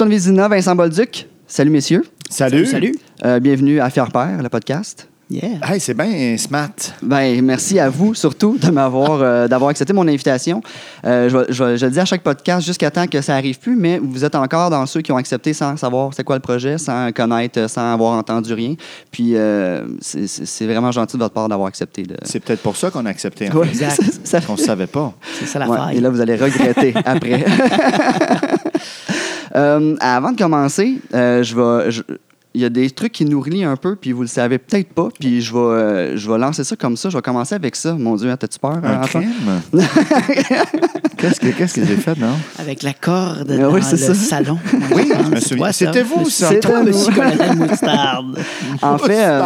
Antoine Vézina, Vincent Bolduc. Salut, messieurs. Salut. Salut. Euh, bienvenue à Faire Père, le podcast. Yeah. Hey, c'est bien smart. Ben, merci à vous surtout de m'avoir euh, d'avoir accepté mon invitation. Euh, je, le dis à chaque podcast jusqu'à temps que ça arrive plus, mais vous êtes encore dans ceux qui ont accepté sans savoir c'est quoi le projet, sans connaître, sans avoir entendu rien. Puis euh, c'est- vraiment gentil de votre part d'avoir accepté. De... C'est peut-être pour ça qu'on a accepté. en Ouais, fait. Exact. ça- Qu'on ne savait pas. C'est ça la Ouais, faille. et là, vous allez regretter après. Euh, avant de commencer, euh, je vais. je- il y a des trucs qui nous relient un peu, puis vous le savez peut-être pas, puis je vais, euh, je vais lancer ça comme ça. Je vais commencer avec ça. Mon Dieu, hein, t'as-tu peur? Un Antoine? crime? Qu'est-ce que qu'est-ce que j'ai fait, non? Avec la corde Ah dans oui, le c'est ça. salon. Oui, je me souviens. C'était vous, ça. C'est Toi, monsieur colonel Moutarde. En fait, euh.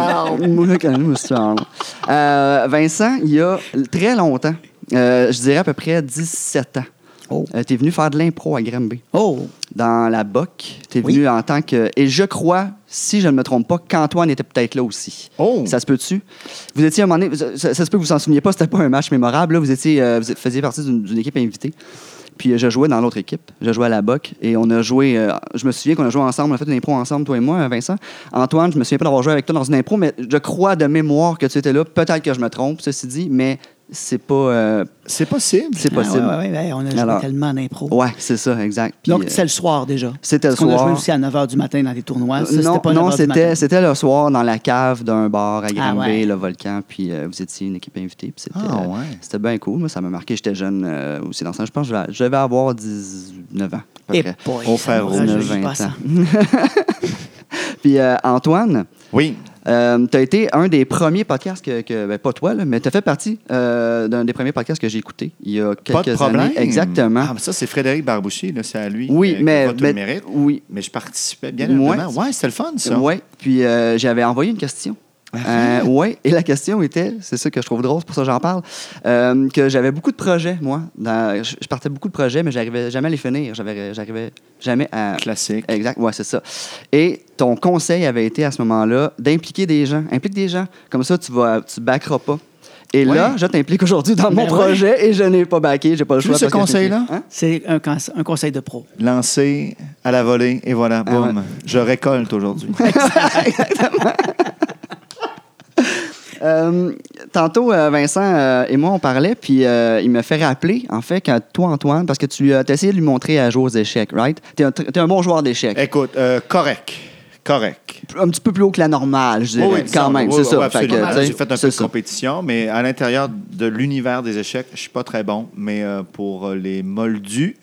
Euh, Vincent, il y a très longtemps, euh, je dirais à peu près 17 ans, Oh. euh, t'es venu faire de l'impro à Granby. Oh. dans la BOC. Tu es Oui. venu en tant que. Et je crois, si je ne me trompe pas, qu'Antoine était peut-être là aussi. Oh! Ça se peut-tu? Vous étiez à un moment donné. Ça, se peut que vous vous en souveniez pas, c'était pas un match mémorable. là. Vous, étiez, euh, vous faisiez partie d'une d'une équipe invitée. Puis euh, je jouais dans l'autre équipe. Je jouais à la BOC. Et on a joué. euh, je me souviens qu'on a joué ensemble. On a fait une impro ensemble, toi et moi, Vincent. Antoine, je me souviens pas d'avoir joué avec toi dans une impro, mais je crois de mémoire que tu étais là. Peut-être que je me trompe, ceci dit, mais c'est pas. euh, C'est possible. c'est Ah, possible. ouais, ouais, ouais, on a joué Alors, tellement d'impro. Ouais, c'est ça, exact. Puis, Donc, c'est le soir déjà. c'était le Parce qu'on a soir. joué aussi à 9 h du matin dans des tournois. Ça, non, c'était pas 9 non c'était, c'était le soir dans la cave d'un bar à Ah Granby, ouais. le volcan, puis euh, vous étiez une équipe invitée. Puis c'était, Ah, euh, bien cool. Moi, ça m'a marqué. J'étais jeune euh, aussi dans ça. Je pense que je devais avoir 19 ans. Et près. boy, rouge. rajeunit 19, pas 20 ça. ans. Puis euh, Antoine, Oui. Tu as été un des premiers podcasts que, que- ben, pas toi, là, mais tu as fait partie euh, d'un des premiers podcasts que j'ai écouté il y a quelques Pas de problème. années. Exactement. Ah, mais ça, c'est Frédéric Barbouchi, là, c'est à lui. oui, euh, mais, mais- le mérite. oui, Mais je participais bien Ouais. évidemment. Ouais, c'était le fun, ça. Oui, puis euh, j'avais envoyé une question. Euh, oui, et la question était, c'est ça que je trouve drôle, c'est pour ça que j'en parle, euh, que j'avais beaucoup de projets, moi. Dans- je, partais beaucoup de projets, mais j'arrivais jamais à les finir. J'avais, j'arrivais jamais à. Classique. Exact, ouais, c'est ça. Et ton conseil avait été à ce moment-là d'impliquer des gens. Implique des gens. Comme ça, tu vas, tu backeras pas. Et là, je t'implique aujourd'hui dans mon Ben ouais. projet et je n'ai pas backé, j'ai pas le choix. ce conseil-là? Hein? C'est un, conse- un conseil de pro. Lancé à la volée, et voilà, Ah boum. ouais. Je récolte aujourd'hui. Euh, tantôt, euh, Vincent euh, et moi, on parlait, puis euh, il me fait rappeler, en fait, que toi, Antoine, parce que tu as essayé de lui montrer à jouer aux échecs, right? Tu es, un bon joueur d'échecs. Écoute, euh, correct. Correct. Un petit peu plus haut que la normale, je dirais, Oui, quand même, oui, c'est oui, ça. J'ai fait un peu de ça. compétition, mais à l'intérieur de l'univers des échecs, je suis pas très bon. Mais pour les moldus,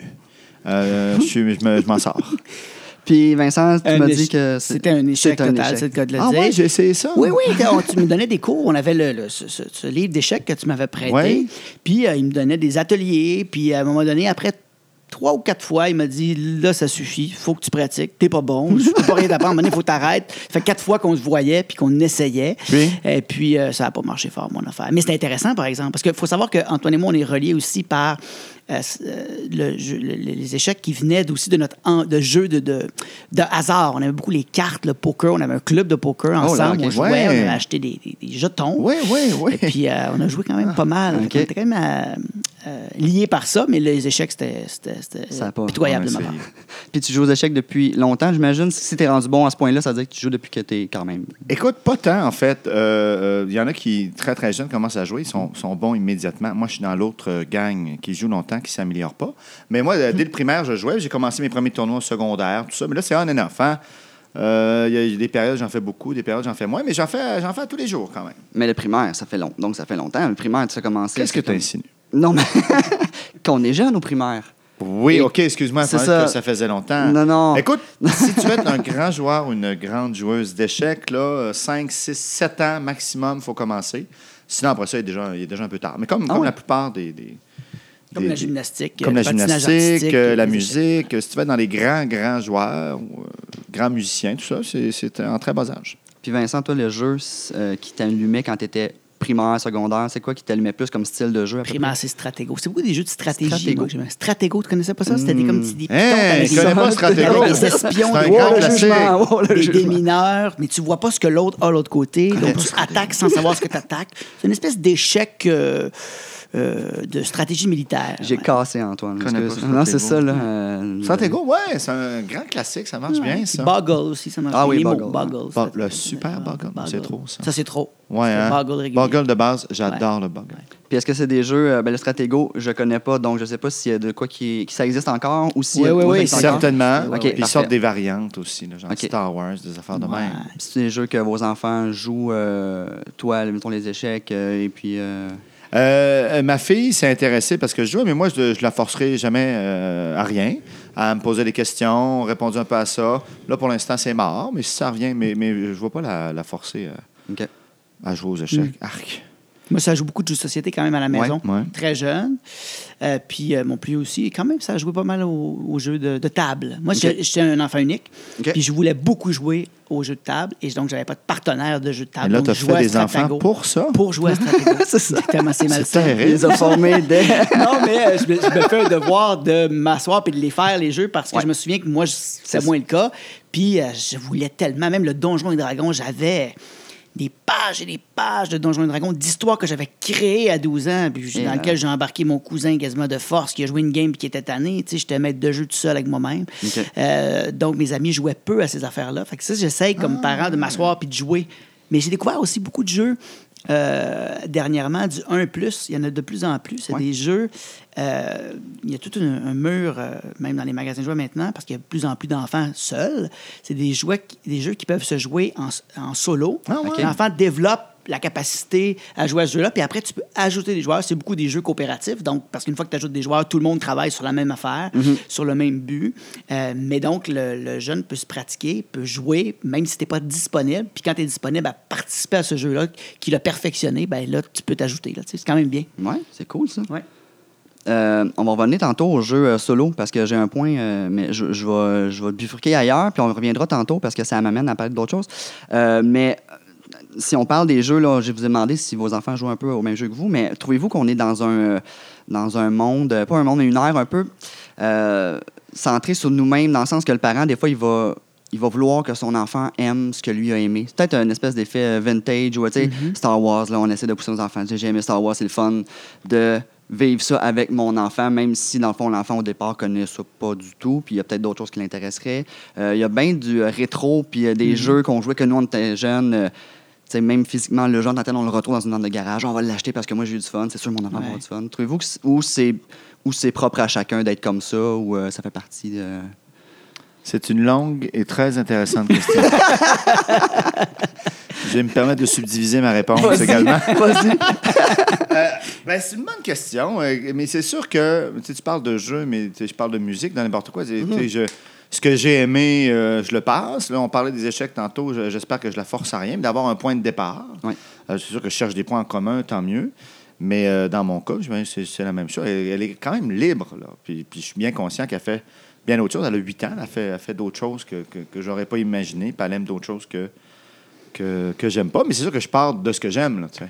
je m'en sors. Puis Vincent, tu m'as dit que C'était un échec un total, c'est le cas de le Ah dire. ouais, j'ai essayé ça. Oui, oui, quand tu me donnais des cours. On avait le, le- ce, ce- ce livre d'échecs que tu m'avais prêté. Oui. Puis euh, il me donnait des ateliers. Puis à un moment donné, après trois ou quatre fois, il m'a dit là, ça suffit, faut que tu pratiques. T'es pas bon, je peux pas rien donné, il faut que t'arrêtes. Ça fait quatre fois qu'on se voyait puis qu'on essayait. Et puis euh, ça n'a pas marché fort, mon affaire. Mais c'est intéressant, par exemple, parce qu'il faut savoir qu'Antoine et moi, on est reliés aussi par. Euh, euh, le jeu- le- les échecs qui venaient aussi de notre en- de jeu de, de, de hasard. On avait beaucoup les cartes, le poker. On avait un club de poker Oh là, ensemble. On jouait, Ouais. on avait acheté des, des- des jetons. Oui, oui, oui. Et puis, euh, on a joué quand même pas mal. ok. On était quand même liés par ça, mais les échecs, c'était c'était- c'était Ça a pas- pitoyable de on a ma part. essayé. Puis tu joues aux échecs depuis longtemps, j'imagine. Si tu es rendu bon à ce point-là, ça veut dire que tu joues depuis que tu es quand même. Écoute, pas tant, en fait. Il euh, euh, y en a qui, très, très jeunes, commencent à jouer. Ils sont, sont bons immédiatement. Moi, je suis dans l'autre gang qui joue longtemps, qui ne s'améliore pas. Mais moi, dès le primaire, je jouais. J'ai commencé mes premiers tournois au secondaire, tout ça. Mais là, c'est on and off. hein. Euh, Il y a des périodes, j'en fais beaucoup. Des périodes, j'en fais moins. Mais j'en fais, j'en fais tous les jours, quand même. Mais le primaire, ça fait long. Donc ça fait longtemps. Le primaire, tu as commencé. Qu'est-ce que tu insinues? Non, mais qu'on est jeune au primaire. Oui, Et- OK, excuse-moi. C'est ça. que ça faisait longtemps. Non, non. Écoute, si tu veux être un grand joueur ou une grande joueuse d'échecs, là, 5, 6, 7 ans maximum, il faut commencer. Sinon, après ça, il est déjà, il est déjà un peu tard. Mais comme, Ah comme la plupart des. des- Comme des- la gymnastique. Comme euh, la patinage gymnastique, artistique, euh, la les musique. Si tu vas être dans les grands, grands joueurs, ou, euh, grands musiciens, tout ça, c'est- en très bas âge. Puis Vincent, toi, le jeu euh, qui t'allumait quand tu étais primaire, secondaire? C'est quoi qui t'allumait plus comme style de jeu? à peu Primaire, c'est Stratego. C'est beaucoup des jeux de stratégie. Stratego. moi. Stratego, tu connaissais pas ça? C'était des, comme des pitons. Hey, je connais pas Stratego. avec des espions, des- oh, le des démineurs, mais tu vois pas ce que l'autre a de l'autre côté. Donc, tu attaques sans savoir ce que tu attaques. C'est une espèce d'échec euh, euh, de stratégie militaire. J'ai Ouais. cassé Antoine. Non, c'est Stratego. ça, là. euh, Stratego, ouais, c'est un grand classique, ça marche bien, ça. Boggle aussi, ça marche Ah bien. oui, Les mots, Boggle. Boggle. Bo- le super Boggle, c'est trop, ça. Ça, c'est trop. Ouais, hein? Boggle de base, j'adore le Boggle. Puis est-ce que c'est des jeux, euh, ben, le Stratego, je connais pas, donc je sais pas s'il y a de quoi qui, qui ça existe encore ou si Oui, oui, oui. Certainement. Ok, Puis ils parfait. sortent des variantes aussi, là, genre. Star Wars, des affaires de Ouais. même. C'est des jeux que vos enfants jouent, euh, toi, mettons les échecs, euh, et puis. Euh, Euh, euh, ma fille s'est intéressée parce que je jouais, mais moi, je, je la forcerai jamais euh, à rien. À me poser des questions, répondu un peu à ça. Là, pour l'instant, c'est mort, mais si ça revient, mais, mais je ne vois pas la, la forcer à, OK. à jouer aux échecs. Arc. Moi, ça joue beaucoup de jeux de société quand même à la maison. ouais. Très jeune. Euh, puis euh, mon plus aussi, quand même, ça jouait pas mal aux, aux jeux de, de table. Moi, j'étais- un enfant unique. Puis je voulais beaucoup jouer aux jeux de table. Et donc, j'avais pas de partenaire de jeux de Et table. là, tu as fait à des enfants pour ça? Pour jouer à Stratego. C'est ça. C'est terrible. les a formés dès. non, mais euh, je, me, je me fais un devoir de m'asseoir et de les faire, les jeux, parce que Ouais. je me souviens que moi, C'est moins le cas. Puis euh, je voulais tellement, même le Donjon et Dragon, j'avais des pages et des pages de Donjons et Dragons, d'histoires que j'avais créées à 12 ans, puis dans lequel j'ai embarqué mon cousin quasiment de force qui a joué une game puis qui était tanné. Tu sais, j'étais maître de jeu tout seul avec moi-même. Euh, donc, mes amis jouaient peu à ces affaires-là. Fait que ça, j'essaye comme Ah. parent de m'asseoir puis de jouer. Mais j'ai découvert aussi beaucoup de jeux euh, dernièrement, du 1 Il y en a de plus en plus. C'est Ouais. des jeux. euh, il y a tout un, un mur, euh, même dans les magasins de jouets maintenant, parce qu'il y a de plus en plus d'enfants seuls. C'est des, jouets des jeux qui peuvent se jouer en, en solo. Ah ouais. L'enfant développe la capacité à jouer à ce jeu-là, puis après, tu peux ajouter des joueurs. C'est beaucoup des jeux coopératifs, donc, parce qu'une fois que tu ajoutes des joueurs, tout le monde travaille sur la même affaire, sur le même but. Euh, mais donc, le, le jeune peut se pratiquer, peut jouer, même si tu n'es pas disponible. Puis quand tu es disponible à participer à ce jeu-là, qu'il a perfectionné, ben là, tu peux t'ajouter. C'est quand même bien. Ouais, c'est cool ça. Ouais. Euh, on va revenir tantôt au jeu euh, solo parce que j'ai un point, euh, mais je, je vais, je vais bifurquer ailleurs, puis on reviendra tantôt parce que ça m'amène à parler d'autres choses. Mais si on parle des jeux, là, je vous ai demandé si vos enfants jouent un peu au même jeu que vous, mais trouvez-vous qu'on est dans un, dans un monde, pas un monde, mais une ère un peu euh, centrée sur nous-mêmes, dans le sens que le parent, des fois, il va. Il va vouloir que son enfant aime ce que lui a aimé. C'est peut-être une espèce d'effet euh, vintage ou, tu sais, Star Wars, là, on essaie de pousser nos enfants. J'ai aimé Star Wars, c'est le fun de vivre ça avec mon enfant, même si, dans le fond, l'enfant, au départ, connaît ça pas du tout, puis il y a peut-être d'autres choses qui l'intéresseraient. Euh, Il y a bien du rétro, puis des jeux qu'on jouait que nous, on était jeunes. euh, tu sais, même physiquement, le genre d'antenne, on le retrouve dans une vente de garage. On va l'acheter parce que moi, j'ai eu du fun. C'est sûr, mon enfant va Ouais. avoir du fun. Trouvez-vous que c'est- ou c'est ou c'est propre à chacun d'être comme ça, ou euh, ça fait partie de... C'est une longue et très intéressante question. je vais me permettre de subdiviser ma réponse également. Vas-y. Ben, c'est une bonne question, euh, mais c'est sûr que tu parles de jeu, mais je parle de musique, dans n'importe quoi. Sais, je- ce que j'ai aimé, euh, je le passe. Là, on parlait des échecs tantôt, je- j'espère que je la force à rien, mais d'avoir un point de départ. Oui. Euh, c'est sûr que je cherche des points en commun, tant mieux. Mais euh, dans mon cas, c'est la même chose. Elle, elle est quand même libre. Là. Puis, puis je suis bien conscient qu'elle fait bien autre chose. Elle a 8 ans, elle a fait, elle fait d'autres choses que, que, que j'aurais pas imaginé. Puis elle aime d'autres choses que, que, que j'aime pas. Mais c'est sûr que je parle de ce que j'aime. sais.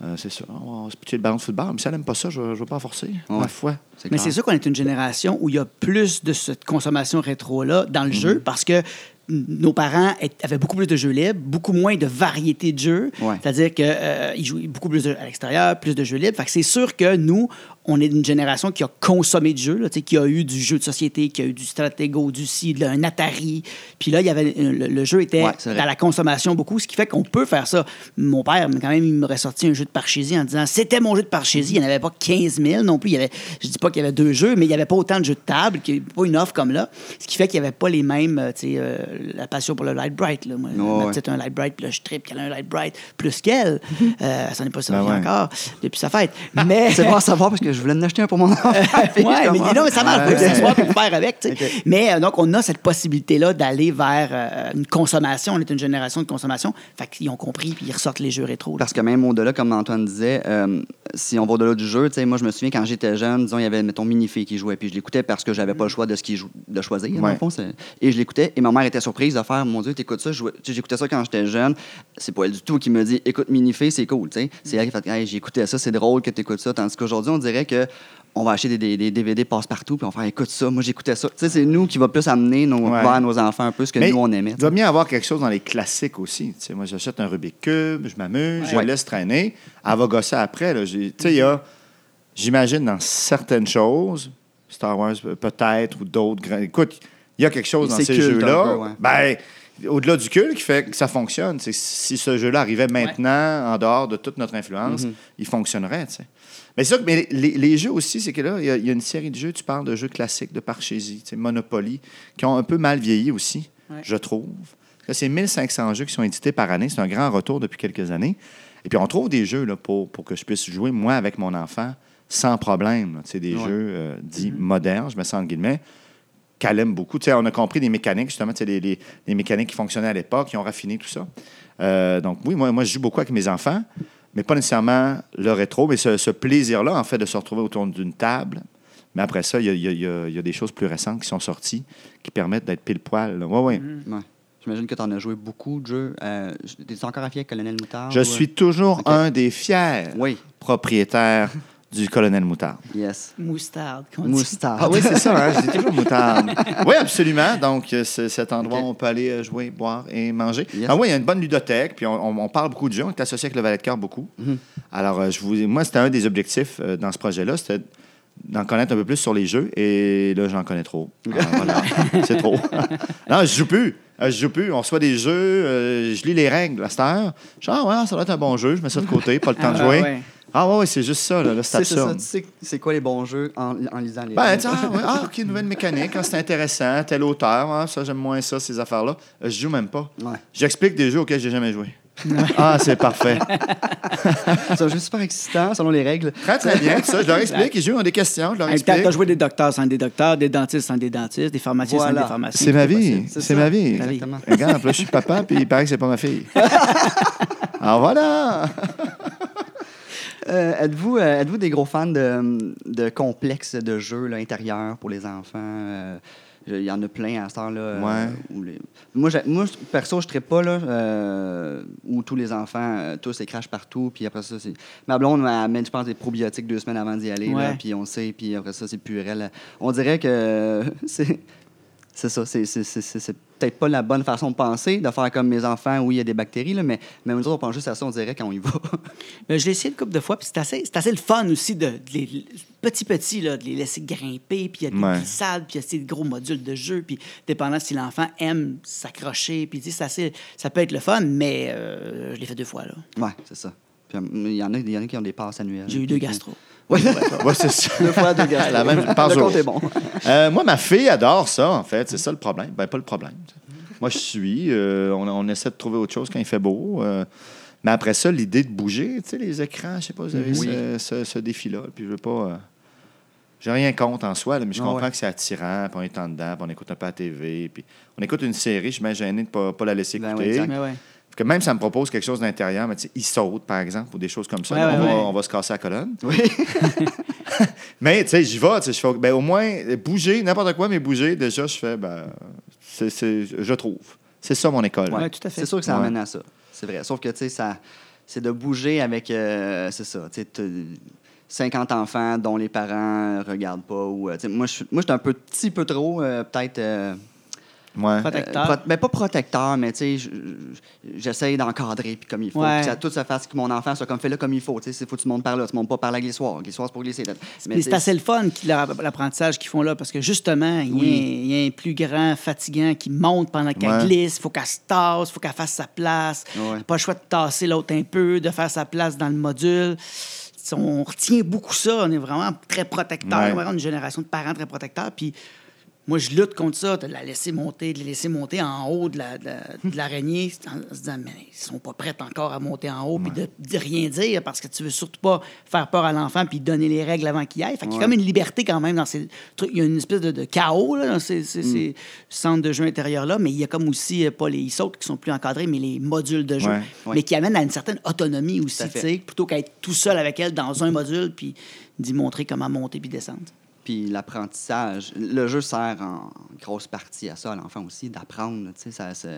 Euh, c'est ça. On va se pitcher le ballon de football. Mais si elle n'aime pas ça, je ne vais pas forcer. Ouais. Ma foi. Mais c'est sûr qu'on est une génération où il y a plus de cette consommation rétro-là dans le Mhm. jeu parce que nos parents avaient beaucoup plus de jeux libres, beaucoup moins de variété de jeux. Ouais. C'est-à-dire qu'ils jouaient beaucoup plus de- à l'extérieur, plus de jeux libres. Fait que c'est sûr que nous, on est une génération qui a consommé de jeux, qui a eu du jeu de société, qui a eu du Stratego, du ci, de- un Atari. Puis là, il y avait, le, le jeu était Ouais, dans la consommation beaucoup, ce qui fait qu'on peut faire ça. Mon père, quand même, il m'aurait sorti un jeu de parchésie en disant c'était mon jeu de parchésie. Il n'y en avait pas 15 000 non plus. Il y avait, je dis pas qu'il y avait deux jeux, mais il n'y avait pas autant de jeux de table, qu'il y avait pas une offre comme là. Ce qui fait qu'il n'y avait pas les mêmes, euh, tu sais, euh, la passion pour le Light Bright. Là. Moi, Ouais, ma petite un Light Bright, puis là, je tripe qu'elle a un Light Bright plus qu'elle. Euh, ça n'est pas sorti Ben ouais. encore depuis sa fête. Mais. C'est bon à savoir parce que je voulais en acheter un pour mon enfant. Ouais, je mais non, mais ça marche. Ouais. S'asseoir puis faire avec. tu sais. Ok. Mais euh, donc, on a cette possibilité-là d'aller vers euh, une consommation. On est une génération de consommation. Fait qu'ils ont compris puis ils ressortent les jeux rétro. là. Parce que même au-delà, comme Antoine disait, euh, si on va au-delà du jeu, moi, je me souviens quand j'étais jeune, disons, il y avait, mettons, Minifée qui jouait, puis je l'écoutais parce que j'avais pas le choix de ce qu'il jou- de choisir, dans Ouais. le fond, c'est- Et je l'écoutais, et ma mère était surprise de faire, mon Dieu, t'écoutes ça, je j'écoutais ça quand j'étais jeune. C'est pas elle du tout qui me dit, écoute Minifée, c'est cool, tu sais. C'est elle qui fait, hey, j'écoutais ça, c'est drôle que t'écoutes ça. Tandis qu'aujourd'hui, on dirait que on va acheter des, des- des DVD passe-partout, puis on va faire, écoute ça, moi, j'écoutais ça. Tu sais, c'est nous qui va plus amener nos, Ouais. vers nos enfants un peu ce que Mais nous, on aimait. Il doit bien avoir quelque chose dans les classiques aussi. Tu sais, moi, j'achète un Rubik Cube, je m'amuse, je Ouais. laisse traîner. Elle va gosser après. là. Tu sais, il y a, j'imagine, dans certaines choses, Star Wars peut-être ou d'autres. Écoute, il y a quelque chose dans ces jeux-là. Ben, au-delà du culte qui fait que ça fonctionne. si ce jeu-là arrivait maintenant, en dehors de toute notre influence, Mhm. il fonctionnerait. Mais c'est sûr que mais les, les jeux aussi, c'est que là, il y, a- il y a une série de jeux, tu parles de jeux classiques de Parchésie, Monopoly, qui ont un peu mal vieilli aussi, Ouais. je trouve. Là, C'est 1500 jeux qui sont édités par année. C'est un grand retour depuis quelques années. Et puis, on trouve des jeux là, pour, pour que je puisse jouer, moi, avec mon enfant, sans problème. sais, des Ouais. jeux euh, dits modernes, je me sens en guillemets, qu'elle aime beaucoup. On a compris des mécaniques, justement, les, les- les mécaniques qui fonctionnaient à l'époque, qui ont raffiné tout ça. Euh, donc, oui, moi, moi, je joue beaucoup avec mes enfants, mais pas nécessairement le rétro, mais ce, ce plaisir-là, en fait, de se retrouver autour d'une table. Mais après ça, il y a, y y y des choses plus récentes qui sont sorties qui permettent d'être pile poil. Oui, oui. Ouais. J'imagine que tu en as joué beaucoup de jeux. Euh, T'es encore affié avec Colonel Moutarde? Je ou, euh? suis toujours un des fiers Oui, propriétaires du colonel Moutarde. yes. Moustarde. Moustarde. Ah oui, c'est ça, hein? je dis toujours Moutarde. Oui, absolument. Donc, euh, c'est cet endroit où on peut aller euh, jouer, boire et manger. Yes. Ah oui, il y a une bonne ludothèque, puis on, parle beaucoup de jeux. On est associé avec le Valet de Cœur beaucoup. Mhm. Alors, euh, je vous, moi, c'était un des objectifs euh, dans ce projet-là, c'était d'en connaître un peu plus sur les jeux. Et là, j'en connais trop. Alors, voilà, c'est trop. non, je joue plus. Euh, Je joue plus. On reçoit des jeux, euh, je lis les règles à cette heure. Je dis, ah ouais, ça doit être un bon jeu. Je mets ça de côté, pas le temps de Ah, jouer. ouais. Ah ouais, ouais, c'est juste ça, là, là, c'est ça. Tu sais c'est quoi les bons jeux en, en lisant les Ben, ah, ouais, ah, OK, nouvelle mécanique, ah, c'est intéressant, tel auteur, ah, ça, j'aime moins ça, ces affaires-là. Euh, je joue même pas. Ouais. J'explique des jeux auxquels j'ai jamais joué. ah, c'est parfait. C'est un jeu super excitant selon les règles. Très, très bien. tout ça, je leur explique. Les jeux ont des questions, je leur explique. t'as joué des docteurs sans des docteurs, des dentistes sans des dentistes, des pharmaciens sans des pharmaciens. C'est ma vie. C'est ma vie. Exactement. Regarde, là, je suis papa, puis il paraît que c'est pas ma fille. Alors voilà. Euh, êtes-vous, euh, êtes-vous des gros fans de, de complexes de jeux là, intérieurs pour les enfants? Euh, Il y en a plein à cette heure-là. Ouais. les- moi, j'ai- moi, perso, je ne pas là, où tous les enfants, tous, ils crachent partout. Puis après ça, c'est... Ma blonde m'amène, je pense, des probiotiques deux semaines avant d'y aller. là, puis on sait, puis après ça, c'est purel. On dirait que c'est... C'est ça, c'est, c'est, c'est, c'est- c'est peut-être pas la bonne façon de penser, de faire comme mes enfants, oui, il y a des bactéries, là, mais, mais nous autres, on pense juste à ça, on dirait quand on y va. Mais je l'ai essayé une couple de fois, puis c'est assez, c'est assez le fun aussi de, de les petit petit là, de les laisser grimper, puis il y a des Ouais. glissades, puis il y a ces gros modules de jeu, puis dépendant si l'enfant aime s'accrocher, puis c'est assez- ça peut être le fun, mais euh, je l'ai fait deux fois là. Ouais, c'est ça. Puis, euh, il y, en a, il y en a qui ont des passes annuelles. J'ai eu deux gastro. Oui, Ouais, c'est ça. deux fois deux. La même par Le jour. compte est bon. Euh, moi, ma fille adore ça, en fait. C'est ça le problème. Ben, pas le problème. Moi, je suis. euh, on, on essaie de trouver autre chose quand il fait beau. euh, mais après ça, l'idée de bouger, tu sais, les écrans, je sais pas, vous avez Oui. ce, ce- ce défi-là. Puis je veux pas. j'ai rien contre en soi, là, mais je Ah comprends ouais. que c'est attirant, puis on est en dedans, puis on écoute un peu la TV, puis on écoute une série, je suis bien gêné de ne pas, pas la laisser Ben écouter. ouais. Que même ça me propose quelque chose d'intérieur, mais tu sais, il saute, par exemple, ou des choses comme ça. Ouais, on, ouais, va, ouais. on va se casser la colonne. Oui. Mais, tu sais, j'y vais, tu sais, je fais, ben, au moins, bouger, n'importe quoi, mais bouger, déjà, je fais, ben, je trouve. C'est ça, mon école. Ouais, tout à fait. C'est sûr que ça Ouais. amène à ça. C'est vrai. Sauf que, tu sais, ça, c'est de bouger avec, euh, c'est ça, tu sais, t'as 50 enfants dont les parents regardent pas. Ou, euh, moi, je suis un petit peu trop, euh, peut-être... euh, Ouais. Protecteur. Euh, pro- ben, pas protecteur, mais tu sais, je- je- j'essaye d'encadrer puis comme il faut. Ouais. Puis ça tout se fasse que mon enfant soit comme fait là comme il faut. Tu sais, il faut que tu montes par là, tu montes pas par la glissoire. Glissoire, c'est pour glisser. Mais Mais c'est assez le fun, l'apprentissage qu'ils font là, parce que justement, il y a- Oui. il y, a un plus grand fatigant qui monte pendant qu'elle Ouais. glisse. Il faut qu'elle se tasse, il faut qu'elle fasse sa place. Pas le choix de tasser l'autre un peu, de faire sa place dans le module. On retient beaucoup ça. On est vraiment très protecteur. Ouais. On est vraiment une génération de parents très protecteurs. Puis Moi, je lutte contre ça, de la laisser monter, de les laisser monter en haut de la- de la- de l'araignée, en se disant, mais ils sont pas prêts encore à monter en haut, puis de, de rien dire, parce que tu veux surtout pas faire peur à l'enfant, puis donner les règles avant qu'il aille. Fait qu'il y a comme une liberté quand même dans ces trucs. Il y a une espèce de, chaos là, dans ces, ces- ces centres de jeu intérieurs-là, mais il y a comme aussi, euh, pas les e qui sont plus encadrés, mais les modules de jeu, mais qui amènent à une certaine autonomie aussi, plutôt qu'à être tout seul avec elle dans un module, puis d'y montrer comment monter puis descendre. Puis l'apprentissage, le jeu sert en grosse partie à ça, à l'enfant aussi, d'apprendre, tu sais, ça, ça-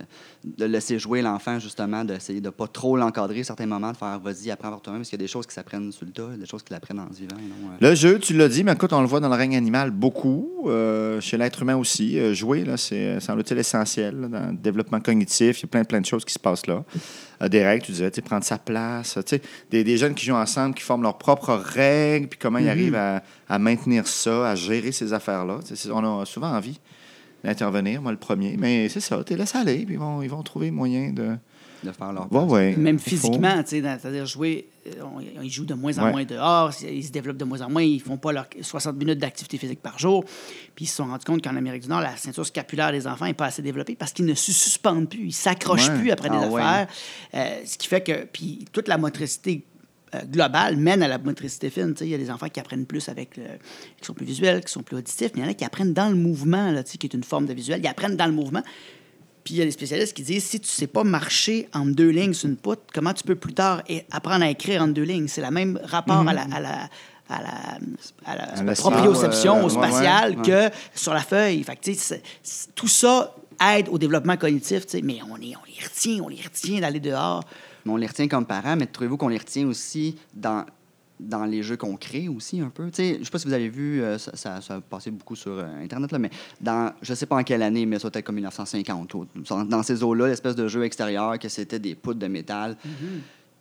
de laisser jouer l'enfant, justement, d'essayer de pas trop l'encadrer à certains moments, de faire vas-y, apprends par toi-même, parce qu'il y a des choses qui s'apprennent sur le tas, des choses qui l'apprennent en vivant. non, euh. Le jeu, tu l'as dit, mais écoute, on le voit dans le règne animal beaucoup, euh, chez l'être humain aussi. Euh, jouer, là, c'est, semble-t-il, essentiel là, dans le développement cognitif. Il y a plein, plein de choses qui se passent là. Des règles, tu disais, prendre sa place. Des, des jeunes qui jouent ensemble, qui forment leurs propres règles, puis comment ils arrivent à, à maintenir ça, à gérer ces affaires-là. On a souvent envie d'intervenir, moi le premier. Mais c'est ça, tu laisses aller, puis ils vont, ils vont trouver moyen de. de faire leur Ouais, ouais. Même physiquement, tu sais, dans- c'est-à-dire jouer, euh, on- ils jouent de moins en Ouais. moins dehors, ils se développent de moins en moins, ils font pas leurs 60 minutes d'activité physique par jour. Puis ils se sont rendus compte qu'en Amérique du Nord, la ceinture scapulaire des enfants n'est pas assez développée parce qu'ils ne se suspendent plus, ils s'accrochent Ouais. plus après des Ah ouais. affaires. Euh, ce qui fait que, puis toute la motricité euh, globale mène à la motricité fine. Il y a des enfants qui apprennent plus avec le- qui sont plus visuels, qui sont plus auditifs, mais il y en a qui apprennent dans le mouvement, là, qui est une forme de visuel. Ils apprennent dans le mouvement. Puis il y a des spécialistes qui disent si tu sais pas marcher en deux lignes sur une poutre, comment tu peux plus tard apprendre à écrire en deux lignes? C'est le même rapport à la, à la, à la, à la À la proprioception euh, au spatial ouais. que sur la feuille. Fait que, tout ça aide au développement cognitif, mais on, est, on les retient, on les retient d'aller dehors. On les retient comme parents, mais trouvez-vous qu'on les retient aussi dans, dans les jeux qu'on crée aussi un peu? Tu sais, je sais pas si vous avez vu, euh, ça, ça, ça a passé beaucoup sur euh, Internet, là, mais dans, je sais pas en quelle année, mais ça peut-être comme 1950, ou- dans dans ces eaux-là, l'espèce de jeu extérieur, que c'était des poutres de métal.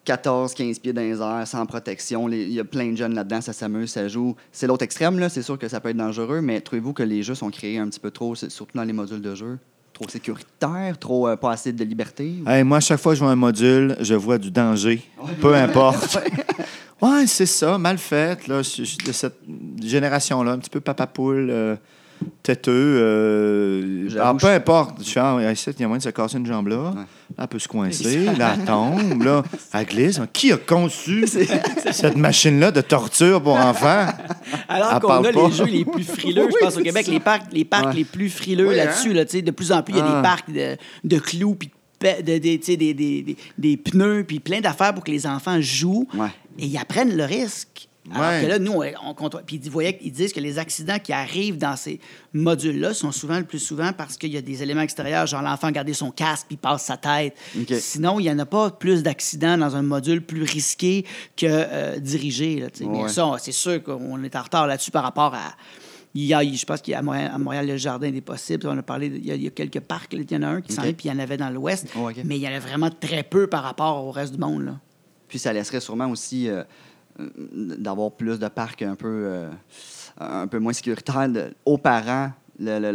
14, 15 pieds dans les airs, sans protection. Les- Il y a plein de jeunes là-dedans, ça s'amuse, ça joue. C'est l'autre extrême, là. C'est sûr que ça peut être dangereux, mais trouvez-vous que les jeux sont créés un petit peu trop, surtout dans les modules de jeu, trop sécuritaires, trop euh, pas assez de liberté? Hey, moi, à chaque fois que je vois un module, je vois du danger. Peu importe. ouais, c'est ça, mal fait. Là. Je, je suis de cette génération-là, un petit peu papa poule, euh, têteux. euh, alors, peu importe. Je fais, ah, ici, il y a moyen de se casser une jambe là. Ouais. Là, elle peut se coincer. là, elle tombe. Là, elle glisse. Qui a conçu cette machine-là de torture pour enfants? Alors qu'on a pas. les jeux les plus frileux, je pense, au Québec, ça. les parcs, les parcs Ouais. les plus frileux Oui, là-dessus. hein? Là, tu sais, de plus en plus, il y a Ah. des parcs de, de clous, puis de, des- tu sais, des, des, des, des pneus, puis plein d'affaires pour que les enfants jouent Ouais. et ils apprennent le risque. Alors Ouais. que là, nous, on, on contrôle. Puis ils, voyaient- ils disent que les accidents qui arrivent dans ces modules-là sont souvent le plus souvent parce qu'il y a des éléments extérieurs, genre l'enfant a gardé son casque puis il passe sa tête. Sinon, il n'y en a pas plus d'accidents dans un module plus risqué que euh, dirigé. là. Mais ça, c'est sûr qu'on est en retard là-dessus par rapport à. Il y a, je pense qu'à Montréal, à Montréal, le jardin des possibles. On a parlé, il y a, il y a quelques parcs. là, Il y en a un qui s'en OK. est, puis il y en avait dans l'Ouest. Oh. Mais il y en a vraiment très peu par rapport au reste du monde. Là. Puis ça laisserait sûrement aussi euh, d'avoir plus de parcs un peu, euh, moins sécuritaires aux parents, le- le-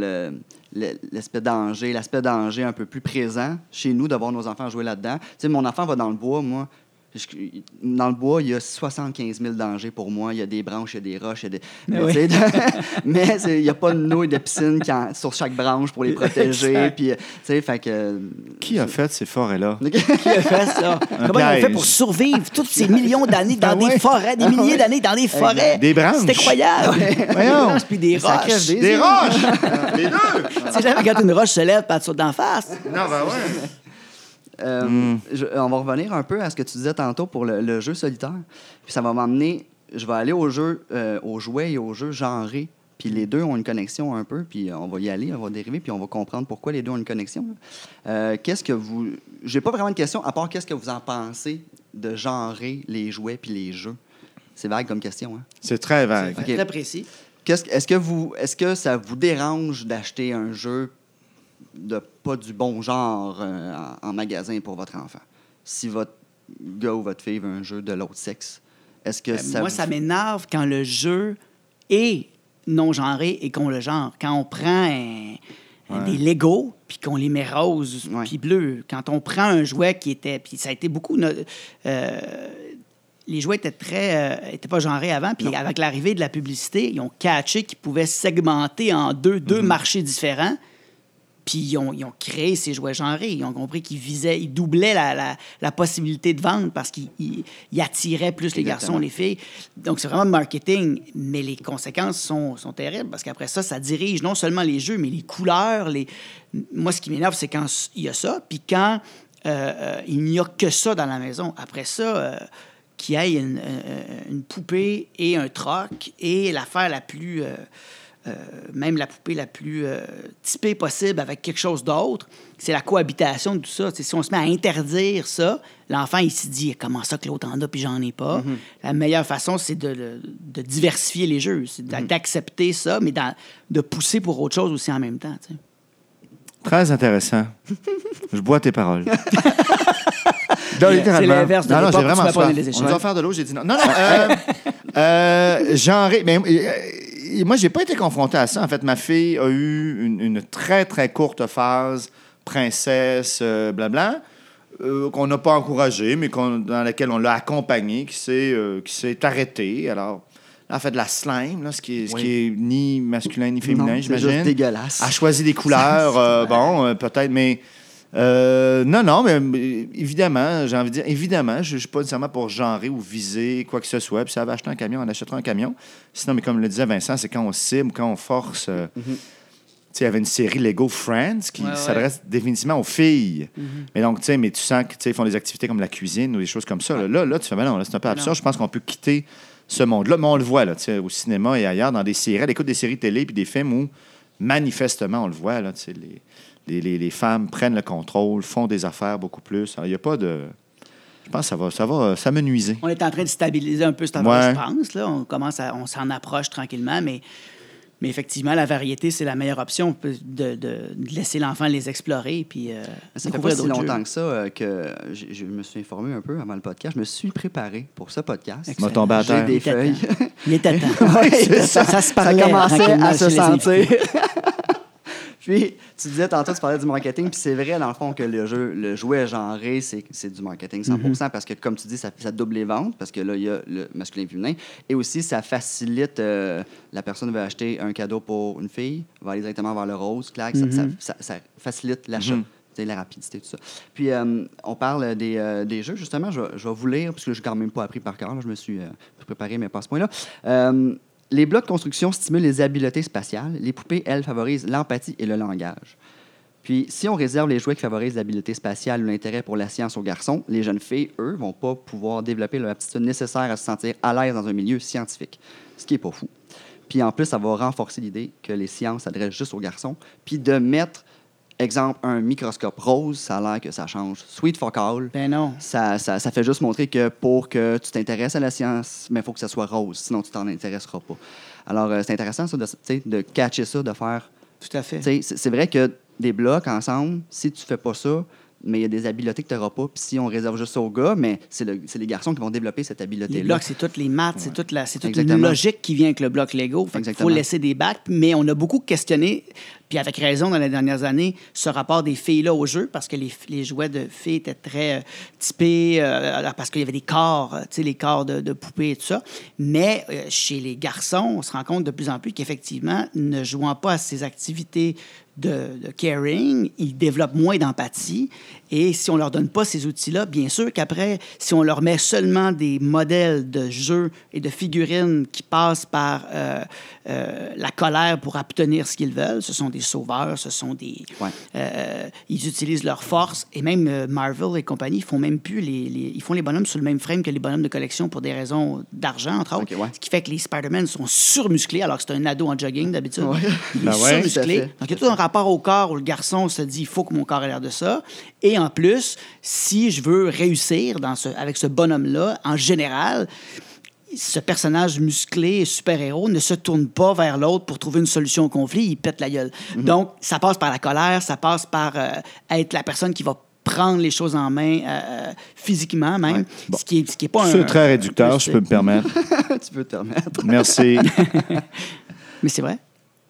danger, l'aspect danger un peu plus présent chez nous, de voir nos enfants jouer là-dedans. Tu sais, mon enfant va dans le bois, moi. Dans le bois, il y a 75 000 dangers pour moi. Il y a des branches, il y a des roches. il y a des- Mais Mais, oui. il n'y a pas de nouilles de piscine qui en- sur chaque branche pour les protéger. Puis, euh, tu sais, fait que... Qui a fait ces forêts-là? Qui a fait ça? Comment ils ont fait pour survivre toutes ces millions d'années dans Ah des forêts, des milliers d'années dans des forêts? Des branches. C'est incroyable. Des Voyons. branches puis des roches. des- Des roches! Les deux! Tu sais jamais quand une roche se lève, pas te saute d'en face. Non, ben ouais. Euh, Hmm. je- on va revenir un peu à ce que tu disais tantôt pour le, le jeu solitaire. Puis ça va m'emmener, je vais aller au jeu, euh, aux jouets et aux jeux genrés. Puis les deux ont une connexion un peu, puis on va y aller, on va dériver, puis on va comprendre pourquoi les deux ont une connexion. Euh, qu'est-ce que vous... J'ai pas vraiment de question, à part qu'est-ce que vous en pensez de genrer les jouets puis les jeux. C'est vague comme question, hein? C'est très vague. Ok. Très précis. Qu'est-ce- Est-ce que, vous, est-ce que ça vous dérange d'acheter un jeu de pas du bon genre euh, en, en magasin pour votre enfant? Si votre gars ou votre fille veut un jeu de l'autre sexe, est-ce que Euh, ça Moi, vous- ça m'énerve quand le jeu est non-genré et qu'on le genre. Quand on prend un- des Legos puis qu'on les met roses Ouais. puis bleus. Quand on prend un jouet qui était... Puis ça a été beaucoup... euh, les jouets étaient très euh, étaient pas genrés avant. Puis avec l'arrivée de la publicité, ils ont catché qu'ils pouvaient segmenter en deux, deux Mhm. marchés différents. Puis ils ont, ils ont créé ces jouets genrés. Ils ont compris qu'ils visaient, ils doublaient la, la- la possibilité de vente parce qu'ils ils- ils attiraient plus les Exactement. garçons, les filles. Donc c'est vraiment marketing, mais les conséquences sont, sont terribles parce qu'après ça, ça dirige non seulement les jeux, mais les couleurs. Les... Moi, ce qui m'énerve, c'est quand il y a ça, puis quand euh, euh, il n'y a que ça dans la maison. Après ça, euh, qu'il y ait une, une poupée et un troc et l'affaire la plus. Euh, même la poupée la plus euh, typée possible avec quelque chose d'autre, c'est la cohabitation de tout ça. Si on se met à interdire ça, l'enfant, il se dit comment ça que l'autre en a puis j'en ai pas? La meilleure façon, c'est de, diversifier les jeux, c'est d'a- d'accepter ça, mais de pousser pour autre chose aussi en même temps. Très intéressant. Je bois tes paroles. Non, C'est l'inverse de Non, non, j'ai vraiment soif. les On échecs. nous a offert de l'eau, j'ai dit non. Non, non. Euh, euh, genré. Mais, euh, moi, j'ai pas été confronté à ça. En fait, ma fille a eu une, une très, très courte phase princesse, euh, blabla, euh, qu'on n'a pas encouragée, mais qu'on- dans laquelle on l'a accompagnée, qui s'est euh, qui s'est arrêtée. Alors, elle a fait de la slime, là, ce, qui est, ce Oui. qui est ni masculin ni féminin, Non, c'est j'imagine. juste dégueulasse. A choisi des couleurs, euh, bon, euh, peut-être, mais. euh, non, non, mais évidemment, j'ai envie de dire, évidemment, je ne suis pas nécessairement pour genrer ou viser quoi que ce soit. Puis si elle veut acheter un camion, on achètera un camion. Sinon, mais comme le disait Vincent, c'est quand on cible, quand on force. euh, Tu sais, il y avait une série Lego Friends qui Ouais, ouais. s'adresse définitivement aux filles. Mais donc, tu sais, mais tu sens qu'ils font des activités comme la cuisine ou des choses comme ça. Là, là, là, tu fais, ben non, là, c'est un peu absurde. Je pense qu'on peut quitter ce monde-là. Mais on le voit, là, au cinéma et ailleurs, dans des séries. Elle écoute des séries télé puis des films où, manifestement, on le voit, là, les, les, les- les femmes prennent le contrôle, font des affaires beaucoup plus. Il n'y a pas de... Je pense que ça va, ça va s'amenuiser. On est en train de stabiliser un peu cette affaire, Ouais. je pense. Là. On commence à, on s'en approche tranquillement, mais, mais effectivement, la variété, c'est la meilleure option de, de- de laisser l'enfant les explorer. Puis, euh, Ça fait pas si longtemps jeux. que ça euh, que je, je me suis informé un peu avant le podcast. Je me suis préparé pour ce podcast. Tombé à J'ai terre. des Il feuilles. Il était temps. Ouais, ça, ça, ça se ça parlait commençait tranquillement à se sentir. puis, tu disais tantôt, tu parlais du marketing, puis c'est vrai, dans le fond, que le jeu, le jouet genré, c'est du marketing 100 Mm-hmm. parce que, comme tu dis, ça, ça double les ventes, parce que là, il y a le masculin et le féminin. Et aussi, ça facilite, euh, la personne veut acheter un cadeau pour une fille, va aller directement vers le rose, clac, ça- ça, Mm-hmm. ça- ça facilite l'achat. Sais, la rapidité, tout ça. Puis, euh, on parle des, euh, des jeux, justement. Je, vais- je vais vous lire, parce que je n'ai quand même pas appris par cœur. là. Je me suis euh, préparé, mais pas à ce point-là. Les blocs de construction stimulent les habiletés spatiales. Les poupées, elles, favorisent l'empathie et le langage. Puis, si on réserve les jouets qui favorisent l'habileté spatiale ou l'intérêt pour la science aux garçons, les jeunes filles, eux, vont pas pouvoir développer leur aptitude nécessaire à se sentir à l'aise dans un milieu scientifique. Ce qui est pas fou. Puis, en plus, ça va renforcer l'idée que les sciences s'adressent juste aux garçons. Puis, de mettre, exemple, un microscope rose, ça a l'air que ça change. Sweet fuck all. Ben non. Ça, ça, ça fait juste montrer que pour que tu t'intéresses à la science, il faut que ça soit rose, sinon tu t'en intéresseras pas. Alors, euh, c'est intéressant ça, de, de catcher ça, de faire. Tout à fait. c'est vrai que des blocs ensemble, si tu fais pas ça, mais il y a des habiletés que tu n'auras pas. Puis si on réserve juste aux gars, mais c'est le- les garçons qui vont développer cette Les habileté-là. blocs, c'est toutes les maths, c'est toute, la, toute une logique qui vient avec le bloc Lego. Fait qu'il faut laisser des bacs, mais on a beaucoup questionné, puis avec raison dans les dernières années, ce rapport des filles-là au jeu, parce que les, les jouets de filles étaient très euh, typés, euh, parce qu'il y avait des corps, euh, tu sais, les corps de, de poupées et tout ça. Mais euh, chez les garçons, on se rend compte de plus en plus qu'effectivement, ne jouant pas à ces activités de, caring, ils développent moins d'empathie. Et si on leur donne pas ces outils-là, bien sûr qu'après, si on leur met seulement des modèles de jeux et de figurines qui passent par euh, euh, la colère pour obtenir ce qu'ils veulent, ce sont des sauveurs, ce sont des... Ouais. euh, ils utilisent leur force. Et même Marvel et compagnie, ils font même plus les, les- Ils font les bonhommes sur le même frame que les bonhommes de collection pour des raisons d'argent, entre autres. Ouais. Ce qui fait que les Spider-Man sont surmusclés, alors que c'est un ado en jogging d'habitude. Ouais. Il est Ben surmusclé. Donc, il y a tout un rapport au corps où le garçon se dit il faut que mon corps ait l'air de ça. Et en plus, si je veux réussir dans ce, avec ce bonhomme-là, en général, ce personnage musclé et super-héros ne se tourne pas vers l'autre pour trouver une solution au conflit, il pète la gueule. Mhm. Donc, ça passe par la colère, ça passe par euh, être la personne qui va prendre les choses en main euh, physiquement même, ce qui est, ce qui est pas un... C'est très réducteur, je peux me permettre. tu peux te remettre. Merci. Mais c'est vrai.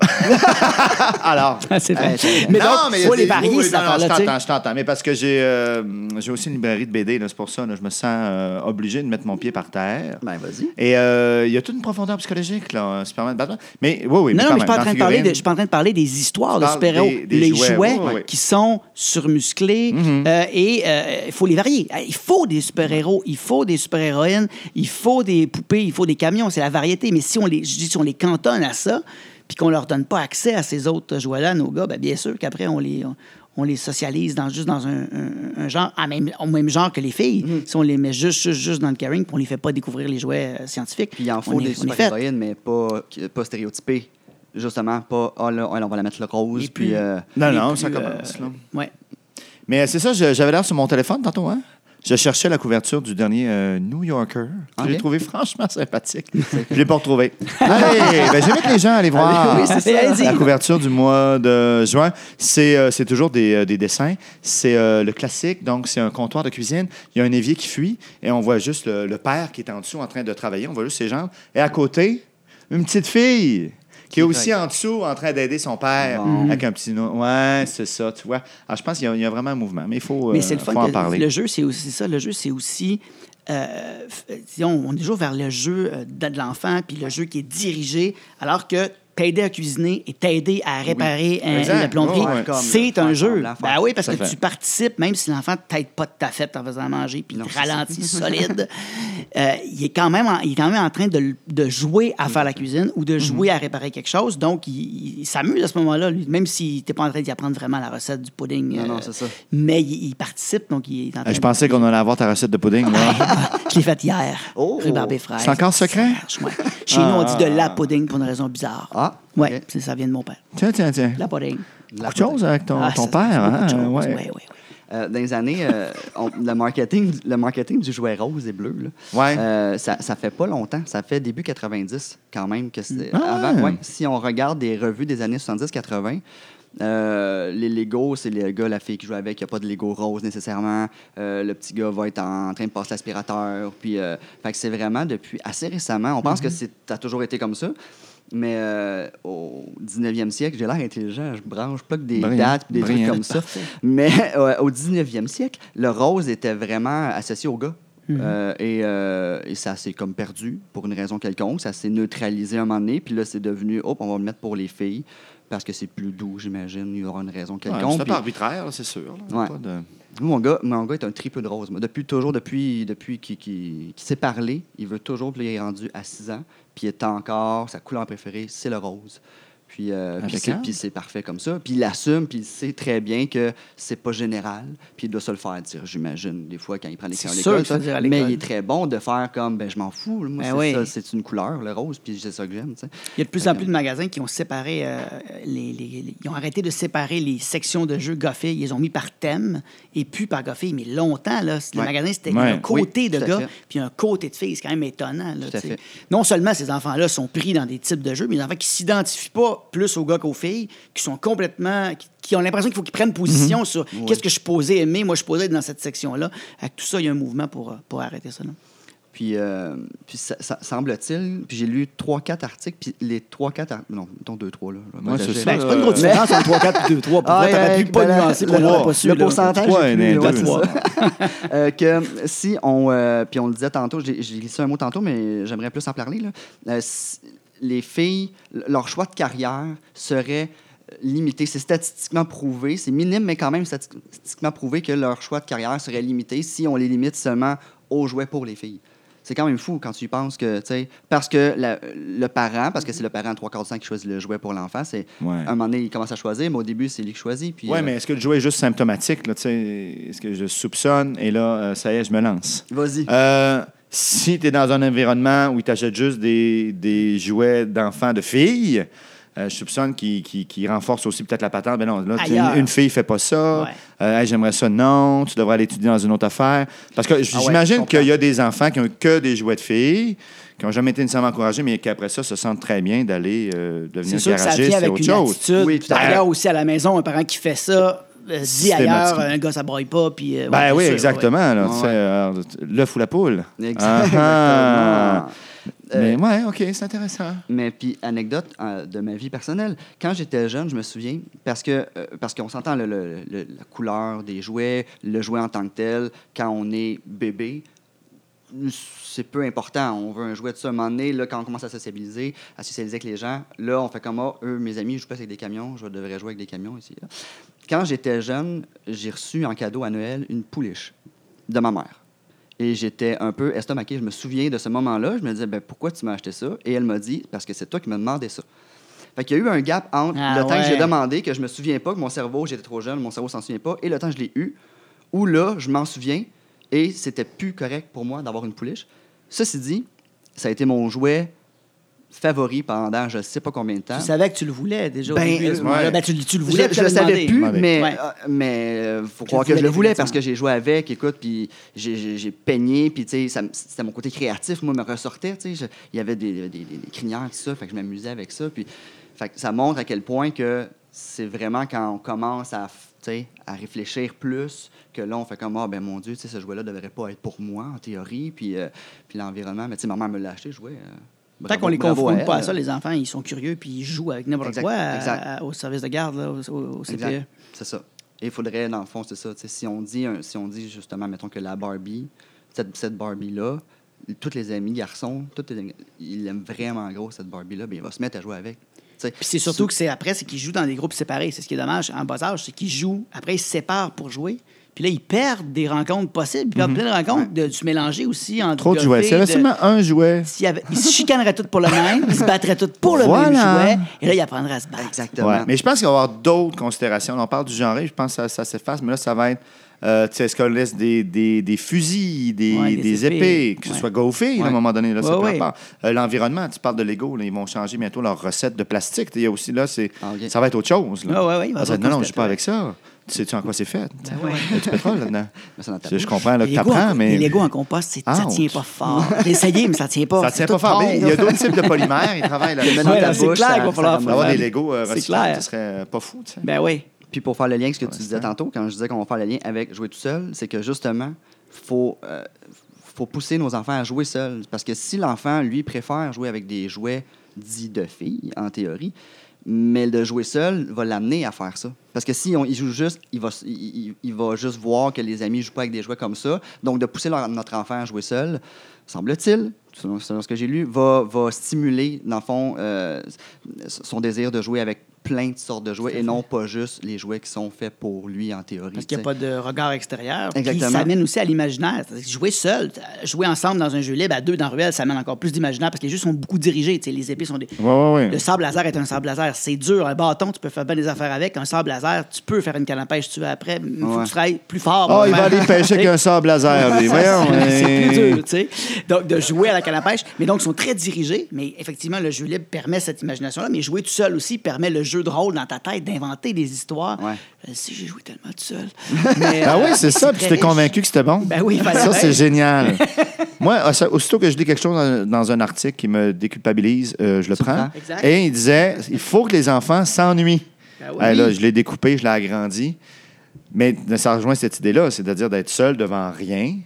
Alors. c'est vrai. C'est- mais non, donc, mais il faut les varier, non, non, affaires-là, Je t'entends, je t'entends. Mais parce que j'ai euh, j'ai aussi une librairie de BD, c'est pour ça. là, je me sens euh, obligé de mettre mon pied par terre. Ben, vas-y. Et euh, il y a toute une profondeur psychologique, là, Superman Batman. Mais oui, oui. Non, non, quand mais je suis pas en train de dans parler de, figurine. je suis pas en train de parler des histoires de super-héros, les jouets, jouets, oui, oui. qui sont surmusclés euh, et euh, il faut les varier. Euh, Il faut des super-héros, il faut des super-héroïnes, il faut des poupées, il faut des camions, c'est la variété. Mais si on les, je dis, si on les cantonne à ça, puis qu'on leur donne pas accès à ces autres jouets-là, nos gars, ben bien sûr qu'après on les on, on les socialise dans, juste dans un, un- un genre, à même, au même genre que les filles. Mhm. Si on les met juste, juste, juste dans le caring, puis on les fait pas découvrir les jouets euh, scientifiques. Puis il en faut des super-héroïnes, mais pas, pas stéréotypées. Justement, pas, ah là, là, on va la mettre le rose, puis... euh, Non, non, plus, ça euh, commence. là. ouais. Mais c'est ça, j'avais l'air sur mon téléphone tantôt, hein? Je cherchais la couverture du dernier euh, New Yorker. que J'ai Ok. trouvé franchement sympathique. Je l'ai pas retrouvé. Allez, ben, j'invite les gens à aller voir oui, ça. La couverture du mois de juin. C'est euh, c'est toujours des, euh, des dessins. C'est euh, le classique, donc c'est un comptoir de cuisine. Il y a un évier qui fuit et on voit juste le, le père qui est en dessous en train de travailler. On voit juste ses jambes. Et à côté, une petite fille qui est aussi en dessous en train d'aider son père Bon. avec un petit... Ouais, c'est ça, tu vois. Alors, je pense qu'il y, y a vraiment un mouvement, mais il faut, Mais euh, c'est le fun faut en que parler. le jeu, c'est aussi ça. Le jeu, c'est aussi. euh, disons, on est toujours vers le jeu euh, de de l'enfant, puis le jeu qui est dirigé, alors que t'aider à cuisiner et t'aider à réparer un- Exact. la plomberie, Ouais, ouais. Comme, c'est un jeu. Ben oui, parce que fait. tu participes, même si l'enfant t'aide pas de ta fête en faisant manger, puis il Non, ralentit solide, euh, il, est quand même en, il est quand même en train de, de jouer à faire la cuisine ou de jouer à réparer quelque chose. Donc, il, il s'amuse à ce moment-là, lui, même s'il n'était pas en train d'y apprendre vraiment la recette du pudding. Non, non, euh, c'est ça. Mais il, il participe, donc il est en train Euh, Je de- pensais qu'on allait avoir ta recette de pudding. là. je l'ai faite hier. Oh! Rhubarbe et fraises. C'est encore secret? Chez nous, on dit de la pudding pour une raison bizarre. Ah, Oui, ça vient de mon père. tiens, tiens, tiens. La pudding. La Beaucoup de choses avec ton, Ah, ton père. Hein? ouais, ouais. Euh, dans les années, euh, on- le, marketing, le marketing du jouet rose et bleu, là, Ouais. euh, ça, ça fait pas longtemps. Ça fait début 90 quand même. Que c'est- Ah. avant, ouais, si on regarde des revues des années 70-80, euh, les Lego, c'est le gars, la fille qui joue avec. Il n'y a pas de Lego rose nécessairement. Euh, le petit gars va être en, train de passer l'aspirateur. Puis, euh, fait que c'est vraiment depuis assez récemment. On pense que c'est, ça a toujours été comme ça. Mais euh, au 19e siècle, j'ai l'air intelligent. Je branche, je plug des Brillant. dates des Brillant. trucs comme ça. Mais euh, au 19e siècle, le rose était vraiment associé au gars. Euh, et, euh, et ça s'est comme perdu pour une raison quelconque. Ça s'est neutralisé un moment donné. Puis là, c'est devenu, hop, on va le mettre pour les filles parce que c'est plus doux, j'imagine. Il y aura une raison Ouais, quelconque. c'est peu arbitraire, c'est sûr. là. Ouais. Pas de- Mon gars, est un triple de rose. Depuis toujours, depuis, depuis qu'il s'est parlé, il veut toujours, puis il est rendu à 6 ans, puis il est encore, sa couleur préférée, c'est le rose. Puis, euh, puis c'est, parfait comme ça. Puis il assume, puis il sait très bien que c'est pas général, puis il doit se le faire dire, j'imagine, des fois quand il prend les à l'école. Mais il est très bon de faire comme, ben je m'en fous, moi, Ben c'est oui. ça, c'est une couleur, le rose, puis c'est ça que j'aime. tu sais. Il y a de plus en plus de magasins qui ont séparé euh, les, les- les- Ils ont arrêté de séparer les sections de jeux Goffey. Ils les ont mis par thème et puis par Goffey. Mais longtemps, là, le Ouais. magasin, c'était Ouais. un côté Oui, de gars fait. puis un côté de filles. C'est quand même étonnant. là. Non seulement ces enfants-là sont pris dans des types de jeux, mais des enfants qui s'identifient pas plus aux gars qu'aux filles, qui sont complètement. qui, qui ont l'impression qu'il faut qu'ils prennent position Mhm. sur qu'est-ce que je posais aimer. Moi, je posais être dans cette section-là. Avec tout ça, il y a un mouvement pour, euh, pour arrêter ça. là. Puis, euh, puis ça, ça- semble-t-il, puis j'ai lu 3-4 articles, puis les 3-4 articles, non, mettons 2-3, là. Ouais, c'est Ben, ça. c'est pas une grosse Euh, différence entre 3, 4 et 2, 3. Pour Ah, vrai, t'aurais pu pas ben, nuancer pour le- su. Le pourcentage est plus, ouais. Euh, que si on... euh, puis on le disait tantôt, j'ai j'ai glissé un mot tantôt, mais j'aimerais plus en parler. Là. Euh, si- les filles, leur choix de carrière serait limité. C'est statistiquement prouvé. C'est minime, mais quand même statistiquement prouvé que leur choix de carrière serait limité si on les limite seulement aux jouets pour les filles. C'est quand même fou quand tu y penses que, tu sais, parce que la- le parent, parce que c'est le parent 3 quarts du temps qui choisit le jouet pour l'enfant, c'est Ouais. un moment donné, il commence à choisir, mais au début, c'est lui qui choisit. Oui, euh, mais est-ce que le jouet est juste symptomatique? Là, tu sais? est-ce que je soupçonne? Et là, euh, ça y est, je me lance? Vas-y. Euh, si tu es dans un environnement où tu achètes juste des, des jouets d'enfants de filles, euh, je soupçonne qu'ils qu'ils- qu'ils renforcent aussi peut-être la patente. Mais non, là, une, une fille fait pas ça. Ouais. Euh, Hey, J'aimerais ça, non. Tu devrais aller étudier dans une autre affaire. Parce que Ah ouais, j'imagine qu'il y a des enfants qui ont que des jouets de filles, qui n'ont jamais été nécessairement encouragés, mais qui après ça se sentent très bien d'aller euh, devenir C'est sûr que ça garagiste vient avec autre une chose. attitude. Oui, tout à Par fait. ailleurs, aussi, à la maison, un parent qui fait ça dit Systématique. ailleurs, un gars, ça broye pas. Puis, euh, ouais, Ben oui, sûr, exactement. là, euh, L'œuf ou la poule. Exactement. Ah, ah. Euh, Mais ouais, OK, c'est intéressant. Mais puis, anecdote euh, de ma vie personnelle. Quand j'étais jeune, je me souviens, parce que euh, parce qu'on s'entend le- le- le- la couleur des jouets, le jouet en tant que tel, quand on est bébé, c'est peu important. On veut un jouet de ça. À un moment donné, là, quand on commence à sociabiliser, à socialiser avec les gens, là, on fait comme, ah, eux, mes amis, je joue pas avec des camions, je devrais jouer avec des camions ici. là. Quand j'étais jeune, j'ai reçu en cadeau à Noël une pouliche de ma mère. Et j'étais un peu estomaqué. Je me souviens de ce moment-là. Je me disais, ben, pourquoi tu m'as acheté ça? Et elle m'a dit, parce que c'est toi qui m'as demandé ça. Fait qu'il y a eu un gap entre Ah le temps que j'ai demandé, que je me souviens pas, que mon cerveau, j'étais trop jeune, mon cerveau s'en souvient pas, et le temps que je l'ai eu, où là, je m'en souviens, et c'était plus correct pour moi d'avoir une pouliche. Ceci dit, ça a été mon jouet favori pendant je sais pas combien de temps. Tu savais que tu le voulais déjà au Ben, début. euh, ouais. Ben, tu, tu le voulais, je puis le savais plus, mais, Ouais. euh, mais euh, faut croire que je le voulais parce que j'ai joué avec, écoute, puis j'ai- peigné, puis tu sais, c'était mon côté créatif, moi, me ressortait, tu sais. Il y avait des, des, des- des crinières, tout ça, fait que je m'amusais avec ça, puis fait que ça montre à quel point que c'est vraiment quand on commence à, à réfléchir plus que là, on fait comme, ah, ben mon Dieu, tu sais, ce jouet-là devrait pas être pour moi, en théorie, puis, euh, puis l'environnement, mais tu sais, ma mère me l'a acheté, je jouais. euh, Tant qu'on les confronte elle. pas à ça, les enfants, ils sont curieux puis ils jouent avec n'importe quoi à- au service de garde, là, au, au- CPE. Exact. C'est ça. Et il faudrait, dans le fond, c'est ça. Si on, dit un- si on dit justement, mettons que la Barbie, cette, cette Barbie-là, tous les amis garçons, tous les- ils aiment vraiment gros cette Barbie-là, bien, il va se mettre à jouer avec. Puis c'est surtout que c'est après, c'est qu'ils jouent dans des groupes séparés. C'est ce qui est dommage en bas âge, c'est qu'ils jouent, après ils se séparent pour jouer. Puis là, ils perdent des rencontres possibles. Ils perdent plein de rencontres de mélanger aussi entre Mhm. Trop de jouets. S'il y avait seulement un jouet. s'il y avait- ils se chicaneraient tous pour le même, ils se battraient tous pour le Voilà. même jouet, et là, ils apprendraient à se battre. Exactement. Ouais. Mais je pense qu'il va y avoir d'autres considérations. On parle du genre, je pense que ça, ça s'efface, mais là, ça va être. Euh, tu sais, est-ce qu'on laisse des, des, des fusils, des, Ouais, des des épées. épées, que ce Ouais. soit gaufé, à un moment donné. Euh, L'environnement, tu parles de Lego, là, ils vont changer bientôt leur recette de plastique. Il y a aussi, là, Ah, ça va être autre chose. Là. Va Ça avoir non, non, je suis pas avec ça. Tu sais-tu en quoi c'est fait? Ben ouais. Il y a du pétrole là-dedans. Je, comprends là, que tu en- apprends, mais. Les Legos en compost, ça Ouch. tient pas fort. J'ai essayé, mais ça tient pas. Ça C'est tient pas fort. Mais il y a d'autres types de polymères, ils travaillent là. Mais dans Ouais, c'est clair qu'il va falloir. Avoir des Legos euh, recyclables, ce serait pas fou, sais. Ben oui. Puis pour faire le lien avec ce que tu disais tantôt, quand je disais qu'on va faire le lien avec jouer tout seul, c'est que justement, faut, euh, faut pousser nos enfants à jouer seuls. Parce que si l'enfant, lui, préfère jouer avec des jouets dits de filles, en théorie, mais de jouer seul va l'amener à faire ça. Parce que si on, il joue juste, il va, il, va juste voir que les amis ne jouent pas avec des jouets comme ça. Donc, de pousser leur- notre enfant à jouer seul, semble-t-il, selon, selon ce que j'ai lu, va, va stimuler, dans le fond, euh, son désir de jouer avec plein de sortes de jouets et non pas juste les jouets qui sont faits pour lui en théorie. Parce qu'il n'y a pas de regard extérieur. Puis Exactement. ça amène aussi à l'imaginaire. Jouer seul, jouer ensemble dans un jeu libre à deux dans ruelle, ça amène encore plus d'imaginaire parce que les jeux sont beaucoup dirigés. Tu sais, les épées sont des. Ouais, ouais, ouais. Le sable laser est un sable laser. C'est dur. Un bâton, tu peux faire bien des affaires avec. Un sable laser, tu peux faire une canne à pêche si tu veux après. Il faut Ouais. que tu travailles plus fort. Pour il va aller pêcher avec un sable laser. C'est plus dur, tu sais. Donc, de jouer à la canne à pêche. Mais donc, ils sont très dirigés. Mais effectivement, le jeu libre permet cette imagination-là. Mais jouer tout seul aussi permet le jeu de rôle dans ta tête, d'inventer des histoires. Ouais. Euh, si j'ai joué tellement tout seul. Mais, Ah euh, oui, c'est ça, puis tu t'es convaincu que c'était bon. Ben oui, Ça, c'est génial. Moi, ah, aussitôt que je lis quelque chose dans, dans un article qui me déculpabilise, euh, je le prends. Exact. Et il disait il faut que les enfants s'ennuient. Ben oui. Ah, là, je l'ai découpé, je l'ai agrandi. Mais ça rejoint cette idée-là, c'est-à-dire d'être seul devant rien.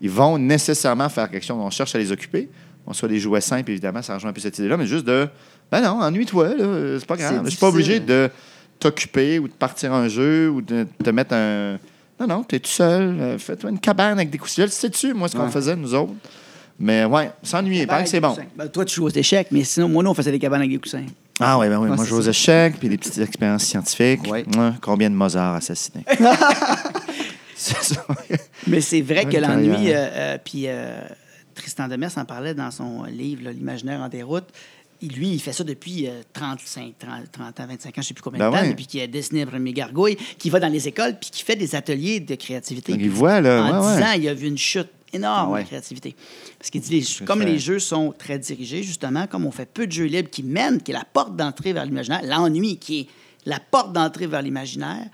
Ils vont nécessairement faire quelque chose. On cherche à les occuper. On soit des jouets simples, évidemment, ça rejoint un peu cette idée-là, mais juste de ben non, ennuie-toi, là, c'est pas grave. Je suis pas obligé de t'occuper ou de partir un jeu ou de te mettre un. Non, non, t'es tout seul. euh, Fais-toi une cabane avec des coussins. Sais-tu, moi, ce qu'on Ouais. faisait, nous autres? Mais ouais, s'ennuyer, pareil c'est bon. Ben, toi, tu joues aux échecs, mais sinon, moi, nous, on faisait des cabanes avec des coussins. Ah oui, ben oui. Ouais, moi, je joue aux échecs, puis des petites expériences scientifiques. Ouais. Ouais, combien de Mozart assassinés? c'est ça. Mais c'est vrai que l'ennui, euh, euh, puis euh, Tristan Demers en parlait dans son livre, L'imaginaire en déroute. Lui, il fait ça depuis euh, 35, 30, 30 ans, 25 ans, je ne sais plus combien Ben de temps, ouais. depuis qu'il a dessiné le premier gargouille, qui va dans les écoles, puis qui fait des ateliers de créativité. Donc, il voit, là. En ouais, 10 ouais. ans, il a vu une chute énorme Ah de créativité. Parce qu'il dit, les- comme les jeux sont très dirigés, justement, comme on fait peu de jeux libres qui mènent, qui est la porte d'entrée vers l'imaginaire, l'ennui qui est la porte d'entrée vers l'imaginaire,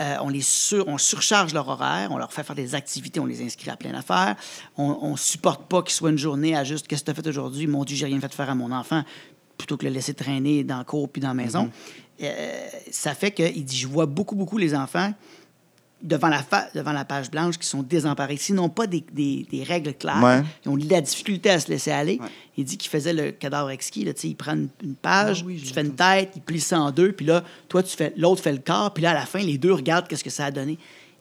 euh, on les sur, on surcharge leur horaire, on leur fait faire des activités, on les inscrit à plein d'affaires. On ne supporte pas qu'il soit une journée à juste qu'est-ce que tu as fait aujourd'hui, mon Dieu, j'ai rien fait faire à mon enfant, plutôt que le laisser traîner dans le cours puis dans la maison. euh, ça fait que, il dit, je vois beaucoup, beaucoup les enfants devant la, fa- devant la page blanche qui sont désemparés. S'ils n'ont pas des, des- des règles claires, Ouais. ils ont de la difficulté à se laisser aller. Ouais. Il dit qu'il faisait le cadavre exquis. Là, il prend une, une page, Ah oui, tu fais une tête, il plie ça en deux, puis là, toi, tu fais l'autre fait le corps, puis là, à la fin, les deux regardent qu'est-ce que ça a donné.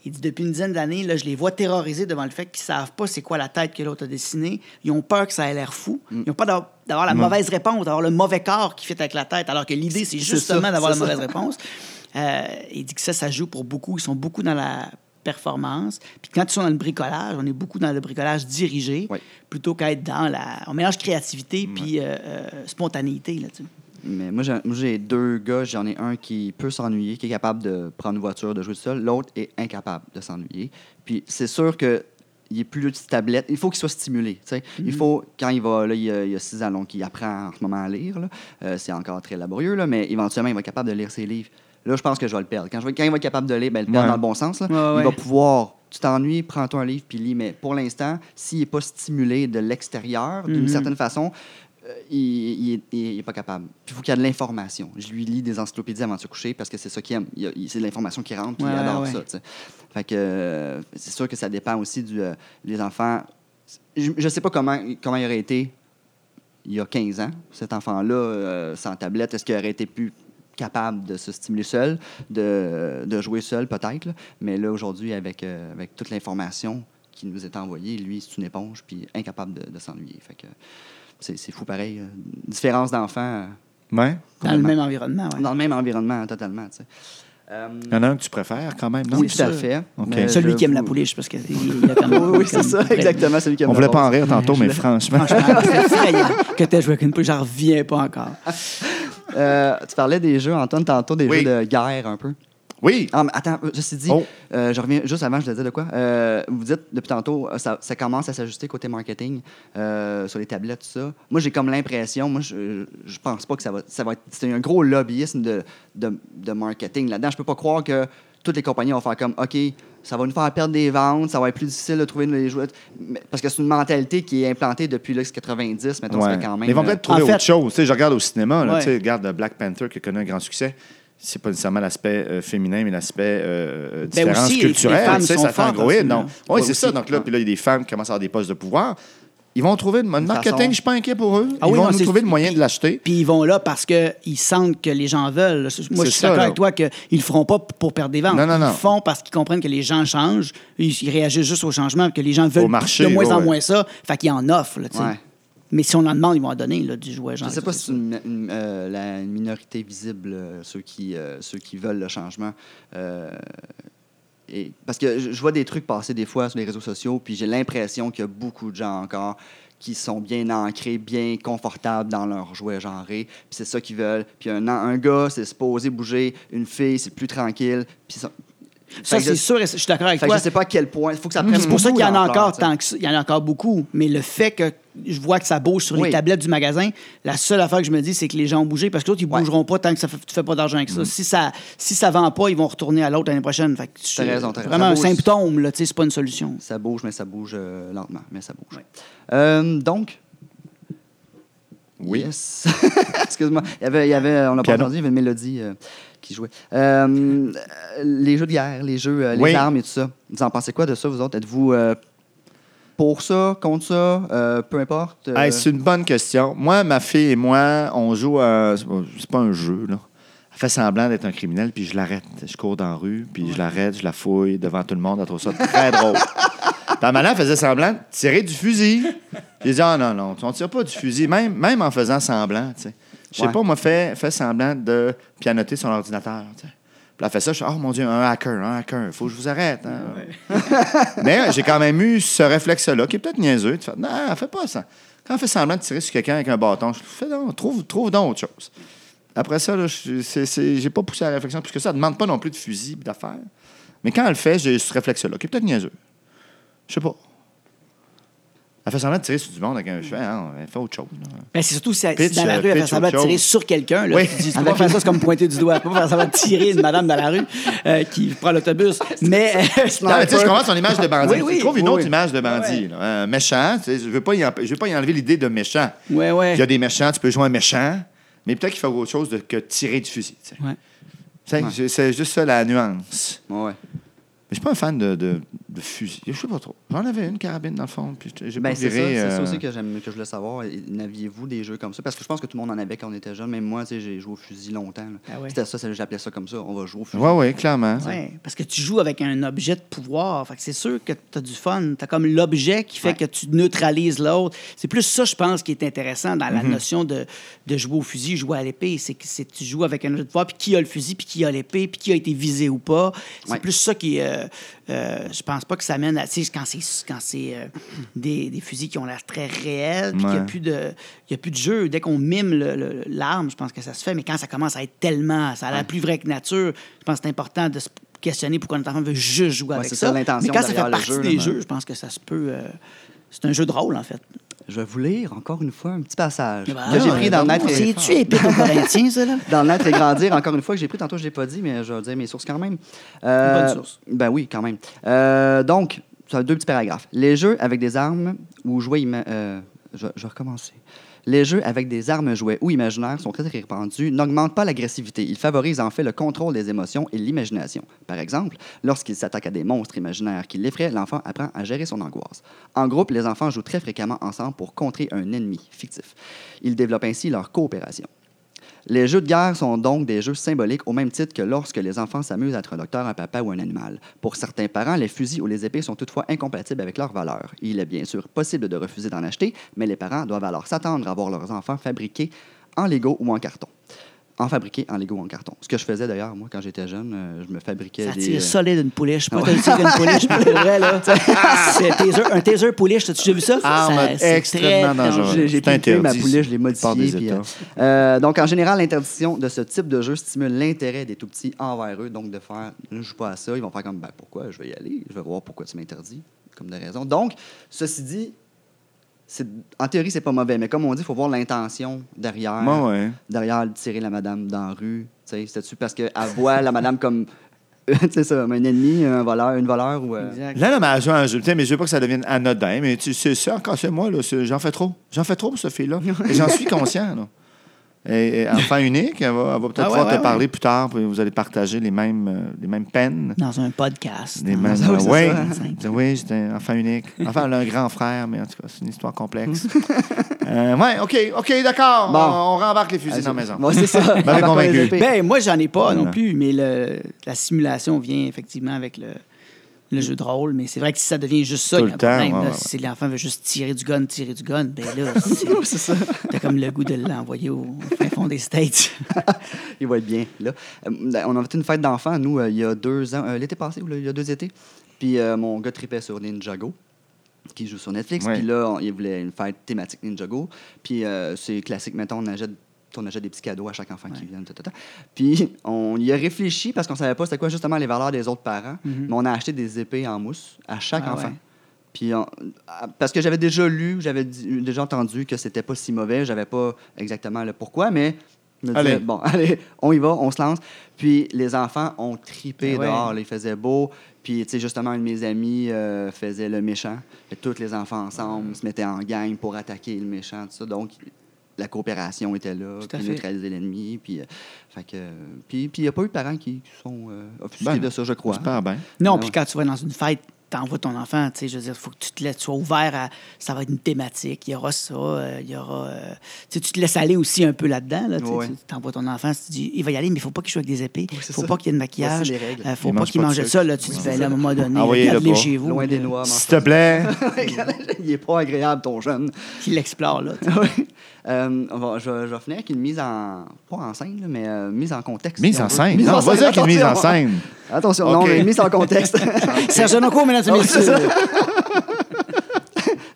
Il dit, depuis une dizaine d'années, là, je les vois terrorisés devant le fait qu'ils savent pas c'est quoi la tête que l'autre a dessinée. Ils ont peur que ça ait l'air fou. Mm. Ils ont peur d'avoir d'avoir la mauvaise réponse, d'avoir le mauvais corps qui fait avec la tête, alors que l'idée, c'est C'est justement ça, d'avoir la mauvaise réponse. Euh, il dit que ça, ça joue pour beaucoup. Ils sont beaucoup dans la performance. Puis quand ils sont dans le bricolage, on est beaucoup dans le bricolage dirigé, Oui. plutôt qu'être dans la... On mélange créativité puis euh, euh, spontanéité, là, tu. Mais moi, j'ai deux gars. J'en ai un qui peut s'ennuyer, qui est capable de prendre une voiture, de jouer tout seul. L'autre est incapable de s'ennuyer. Puis c'est sûr que il est plus de tablette. Il faut qu'il soit stimulé. tu sais. Il faut, quand il va, là, il y a, il a six ans, donc il apprend en ce moment à lire. Euh, c'est encore très laborieux, là, mais éventuellement, il va être capable de lire ses livres. Là, je pense que je vais le perdre. Quand, je vais- quand il va être capable de lire, ben, le perdre Ouais. dans le bon sens. là. Ouais, ouais. Il va pouvoir. Tu t'ennuies, prends-toi un livre puis lis. Mais pour l'instant, s'il n'est pas stimulé de l'extérieur, d'une Mhm. certaine façon, euh, il n'est pas capable. Puis il faut qu'il y ait de l'information. Je lui lis des encyclopédies avant de se coucher parce que c'est ça qu'il aime. C'est de l'information qui rentre, puis il adore ça. Fait que euh, c'est sûr que ça dépend aussi du. euh, les enfants. Je ne sais pas comment, comment il aurait été il y a 15 ans, cet enfant-là, sans tablette. Est-ce qu'il aurait été plus capable de se stimuler seul, de, de jouer seul peut-être. Mais là, aujourd'hui, avec, euh, avec toute l'information qui nous est envoyée, lui, c'est une éponge, puis incapable de, de s'ennuyer. Fait que c'est c'est fou pareil. euh, Différence d'enfants euh, Ouais. Dans le même environnement, ouais. dans le même environnement, totalement. Il y en a un que tu préfères quand même, non? oui, c'est tout à fait. Celui je qui aime la pouliche, parce qu'il a comme... Oui, oui, c'est ça, exactement. Celui qui aime On la voulait pas en rire tantôt, mais franchement. Franchement, c'est effrayant que tu as joué avec une pouliche, j'en reviens pas encore. Euh, tu parlais des jeux, Antoine, tantôt, des Oui. jeux de guerre un peu. Oui. Ah, mais attends, je suis dit, Oh. euh, je reviens juste avant, je te disais de quoi. Euh, vous dites depuis tantôt, ça, ça commence à s'ajuster côté marketing euh, sur les tablettes, tout ça. Moi, j'ai comme l'impression, moi, je, je pense pas que ça va, ça va être. C'est un gros lobbyisme de, de, de marketing là-dedans. Je peux pas croire que toutes les compagnies vont faire comme, OK, ça va nous faire perdre des ventes, ça va être plus difficile de trouver les jouets. Parce que c'est une mentalité qui est implantée depuis les 90, mettons, Ouais. fait quand même. Mais ils vont euh, peut-être trouver en fait- autre chose. Tu sais, je regarde au cinéma, là, Ouais. tu sais, regarde Black Panther qui a connu un grand succès. C'est pas nécessairement l'aspect euh, féminin, mais l'aspect euh, euh, différence Ben aussi, les- les culturelle. femmes sont ça fait un gros hit. oui, Ouais, c'est ça. Donc là, puis là, il y a des femmes qui commencent à avoir des postes de pouvoir. Ils vont trouver le marketing, façon. je suis pas inquiet pour eux. Ah ils oui, vont non, nous trouver le moyen de l'acheter. Puis ils vont là parce qu'ils sentent que les gens veulent. Moi, je suis d'accord avec toi qu'ils ne le feront pas pour perdre des ventes. Non, non, non. Ils le font parce qu'ils comprennent que les gens changent. Ils, réagissent juste au changement, que les gens veulent marché, de moins en moins ça. Fait qu'ils en offrent. là, tu sais. Ouais. Mais si on en demande, ils vont en donner là, du jouet. Je genre, ne sais pas si c'est une, une, euh, la minorité visible, euh, ceux, qui, euh, ceux qui veulent le changement. Parce que je vois des trucs passer des fois sur les réseaux sociaux, puis j'ai l'impression qu'il y a beaucoup de gens encore qui sont bien ancrés, bien confortables dans leur jouet genré, puis c'est ça qu'ils veulent. Puis un, gars, c'est supposé bouger, une fille, c'est plus tranquille. Ça, c'est sûr, je suis d'accord avec fait que toi. je sais pas à quel point. Il faut que ça prenne C'est pour ça qu'il y en a encore tant que. Il y en a encore beaucoup. Mais le fait que je vois que ça bouge sur les tablettes du magasin, la seule affaire que je me dis, c'est que les gens ont bougé parce que l'autre, ils Ouais. bougeront pas tant que ça fait, tu fais pas d'argent avec ça. Si ça si ça vend pas, ils vont retourner à l'autre l'année prochaine. Fait que raison. Vraiment un symptôme, là, c'est pas une solution. Ça bouge, mais ça bouge euh, lentement, mais ça bouge. Ouais. Euh, donc, Oui. Yes. Excuse-moi. Il y avait, il y avait, on l'a pas entendu, il y avait une mélodie euh, qui jouait. Euh, les jeux de guerre, les jeux, euh, les Oui. armes et tout ça. Vous en pensez quoi de ça, vous autres? Êtes-vous euh, pour ça, contre ça, peu importe? Hey, c'est une bonne question. Moi, ma fille et moi, on joue à. C'est pas- c'est pas un jeu, là. Elle fait semblant d'être un criminel, puis je l'arrête. Je cours dans la rue, puis je l'arrête, je la fouille devant tout le monde. Elle trouve ça très drôle. Ta maman faisait semblant de tirer du fusil. J'ai dit, ah non, non, on tire pas du fusil, même, même en faisant semblant, tu sais. Je sais Ouais. pas, moi, fait, fait semblant de pianoter son ordinateur, tu sais. Puis elle fait ça, je suis, oh mon Dieu, un hacker, un hacker, faut que je vous arrête. hein. Mais j'ai quand même eu ce réflexe-là, qui est peut-être niaiseux. Tu fais, non, fais pas ça. Quand on fait semblant de tirer sur quelqu'un avec un bâton, je fais non, trouve, trouve donc autre chose. Après ça, j'ai pas poussé la réflexion, puisque ça ne demande pas non plus de fusil d'affaires. Mais quand elle le fait, j'ai ce réflexe-là, qui est peut-être niaiseux. Je sais pas. Elle fait semblant de tirer sur du monde avec un. Fais, ah, elle fait autre chose. là. Ben, c'est surtout si, si Pitch, dans la euh, rue, elle fait pitch semblant de autre tirer chose. sur quelqu'un. Là, Oui. tu dis, tu peux pas faire ça, c'est comme pointer du doigt. Tu peux pas faire semblant de tirer une madame dans la rue euh, qui prend l'autobus. Mais. Non, mais tu sais, je commence son image de bandit. Oui, oui. Je trouve une Oui, autre oui. image de bandit. là. Un méchant, tu sais, je ne veux, pas y en- je veux pas y enlever l'idée de méchant. Ouais, ouais. Il y a des méchants, tu peux jouer un méchant. Mais peut-être qu'il fait autre chose de, que tirer du fusil. tu sais. Ouais. Tu sais, Ouais. c'est- C'est juste ça la nuance. Ouais. Mais je suis pas un fan de, de, de fusil. Je sais pas trop. J'en avais une carabine dans le fond, puis j'ai- j'ai Ben, pas c'est ça, viré. c'est ça euh, aussi que, j'aime, que je voulais savoir. N'aviez-vous des jeux comme ça? Parce que je pense que tout le monde en avait quand on était jeune. Même moi, tu sais, j'ai joué au fusil longtemps. Ah ouais. C'était ça, c'est- j'appelais ça comme ça. On va jouer au fusil. Ouais, ouais, clairement. Ouais, parce que tu joues avec un objet de pouvoir. Fait que c'est sûr que tu as du fun. Tu as comme l'objet qui fait Ouais. que tu neutralises l'autre. C'est plus ça, je pense, qui est intéressant dans la Mhm. notion de, de jouer au fusil, jouer à l'épée. C'est que c'est- tu joues avec un objet de pouvoir, puis qui a le fusil, puis qui a l'épée, puis qui a été visé ou pas. C'est Ouais. plus ça qui. euh, euh, je pense pas que ça mène à. Tu sais, quand c'est quand c'est euh, des, des fusils qui ont l'air très réels, puis qu'il n'y a, Ouais. plus de- il y a plus de jeu. Dès qu'on mime l'arme, je pense que ça se fait. Mais quand ça commence à être tellement. Ça a l'air plus vrai que nature, je pense que c'est important de se questionner pourquoi notre enfant veut juste jouer Ouais, avec ça. Mais quand ça fait partie jeu, des là, jeux, je pense que ça se peut. euh, c'est un jeu de rôle, en fait. Je vais vous lire encore une fois un petit passage que j'ai pris dans le Naître et- C'est-tu épée aux Corinthiens, ça, là? dans Naître et grandir, encore une fois, que j'ai pris tantôt, je ne l'ai pas dit, mais je vais dire mes sources quand même. Euh, Bonne source. Ben oui, quand même. Euh, donc, ça a deux petits paragraphes. Les jeux avec des armes ou ima- euh, je, je vais recommencer. Les jeux avec des armes, jouets ou imaginaires sont très répandus, n'augmentent pas l'agressivité. Ils favorisent en fait le contrôle des émotions et l'imagination. Par exemple, lorsqu'il s'attaque à des monstres imaginaires qui l'effraient, l'enfant apprend à gérer son angoisse. En groupe, les enfants jouent très fréquemment ensemble pour contrer un ennemi fictif. Ils développent ainsi leur coopération. Les jeux de guerre sont donc des jeux symboliques au même titre que lorsque les enfants s'amusent à être un docteur, un papa ou un animal. Pour certains parents, les fusils ou les épées sont toutefois incompatibles avec leurs valeurs. Il est bien sûr possible de refuser d'en acheter, mais les parents doivent alors s'attendre à voir leurs enfants fabriqués en Lego ou en carton. En fabriqué en Lego ou en carton. Ce que je faisais d'ailleurs, moi, quand j'étais jeune, euh, je me fabriquais Ça des. tire euh, solide une pouliche. Pas, t'as tiré une pouliche pour le vrai, là? C'est taser- un taser pouliche, t'as-tu déjà vu ça? Arme Ça- c'est extrêmement très dangereuse. J'ai pimpé ma pouliche, je l'ai modifiée. puis, euh, euh, donc, en général, l'interdiction de ce type de jeu stimule l'intérêt des tout-petits envers eux. Donc, de faire, je joue pas à ça, ils vont faire comme, ben, pourquoi je vais y aller, je vais voir pourquoi tu m'interdis, comme de raison. Donc, ceci dit, en théorie, c'est pas mauvais, mais comme on dit, il faut voir l'intention derrière, ouais. derrière tirer la madame dans la rue. Tu sais, C'est-tu parce qu'elle voit la madame comme, tu sais ça, un ennemi, un voleur, une voleur ou. euh? Là, là, mais sais, Mais je veux pas que ça devienne anodin, mais tu sais, c'est encore c'est moi, là, c'est- j'en fais trop. J'en fais trop pour ce fille-là. Et j'en suis conscient. Là. Et, enfant unique, elle va, peut-être Ah pouvoir ouais, te parler plus tard, puis vous allez partager les mêmes, euh, les mêmes peines. Dans un podcast. Les Dans- mêmes, oui, c'est oui, oui, j'étais un enfant unique. Enfin, elle a un grand frère, mais en tout cas, c'est une histoire complexe. euh, ouais, OK, OK, d'accord. Bon. On, on rembarque les fusils dans la maison. Ouais, c'est ça. épées. Ben, moi, j'en ai pas non plus, mais le, la simulation vient effectivement avec le, le jeu de rôle. Mais c'est vrai que si ça devient juste ça, Tout il y a un le temps, problème. ouais, là. ouais, Si l'enfant veut juste tirer du gun, tirer du gun, ben là, c'est ça. t'as comme le goût de l'envoyer au fin fond des States. Il va être bien, là. Euh, on a fait une fête d'enfants, nous, euh, il y a deux ans, euh, l'été passé, ou là, il y a deux étés. Puis mon gars tripait sur Ninjago, qui joue sur Netflix. Puis là, on- il voulait une fête thématique Ninjago. Puis c'est classique, mettons, on achète, on achète des petits cadeaux à chaque enfant qui vient. ta, ta, ta. Puis on y a réfléchi parce qu'on savait pas c'était quoi justement les valeurs des autres parents. Mhm. Mais on a acheté des épées en mousse à chaque Ah enfant. ouais. Puis on- à- parce que j'avais déjà lu, j'avais déjà entendu que c'était pas si mauvais, j'avais pas exactement le pourquoi, mais je me disais, bon, allez, on y va, on se lance. Puis les enfants ont tripé ouais. dehors, il faisait beau. Puis, tu sais, justement, un de mes amis euh, faisait le méchant. Que tous les enfants ensemble se mettaient en gang pour attaquer le méchant, tout ça. Donc, la coopération était là, puis neutraliser l'ennemi. Puis, euh, fait que, puis, puis il n'y a pas eu de parents qui, sont euh, offusqués Ben, de ça, je crois. J'espère bien. Non, puis quand tu vas dans une fête, t'envoies ton enfant, tu sais, je veux dire, il faut que tu te laisses, tu sois ouvert à. Ça va être une thématique, il y aura ça, euh, il y aura. euh, tu sais, tu te laisses aller aussi un peu là-dedans, là, tu sais, Ouais. tu t'envoies ton enfant, tu te dis, il va y aller, mais il faut pas qu'il joue avec des épées, il c'est faut ça. pas qu'il y ait de maquillage, euh, faut Il pas mange qu'il pas de mange ça, là, tu Oui, dis, ben là, à un moment donné, regarde-les chez vous. Loin des là, noix, mange S'il te plaît. il est pas agréable, ton jeune. Qu'il l'explore, là. Euh, on va- je, vais- je vais finir avec une mise en. Pas en scène, là, mais euh, mise en contexte. Mise en scène? Mise Non, en vas-y avec une mise en scène. Attention, non, mais mise en contexte. Serge Noncourt, mesdames et c'est messieurs.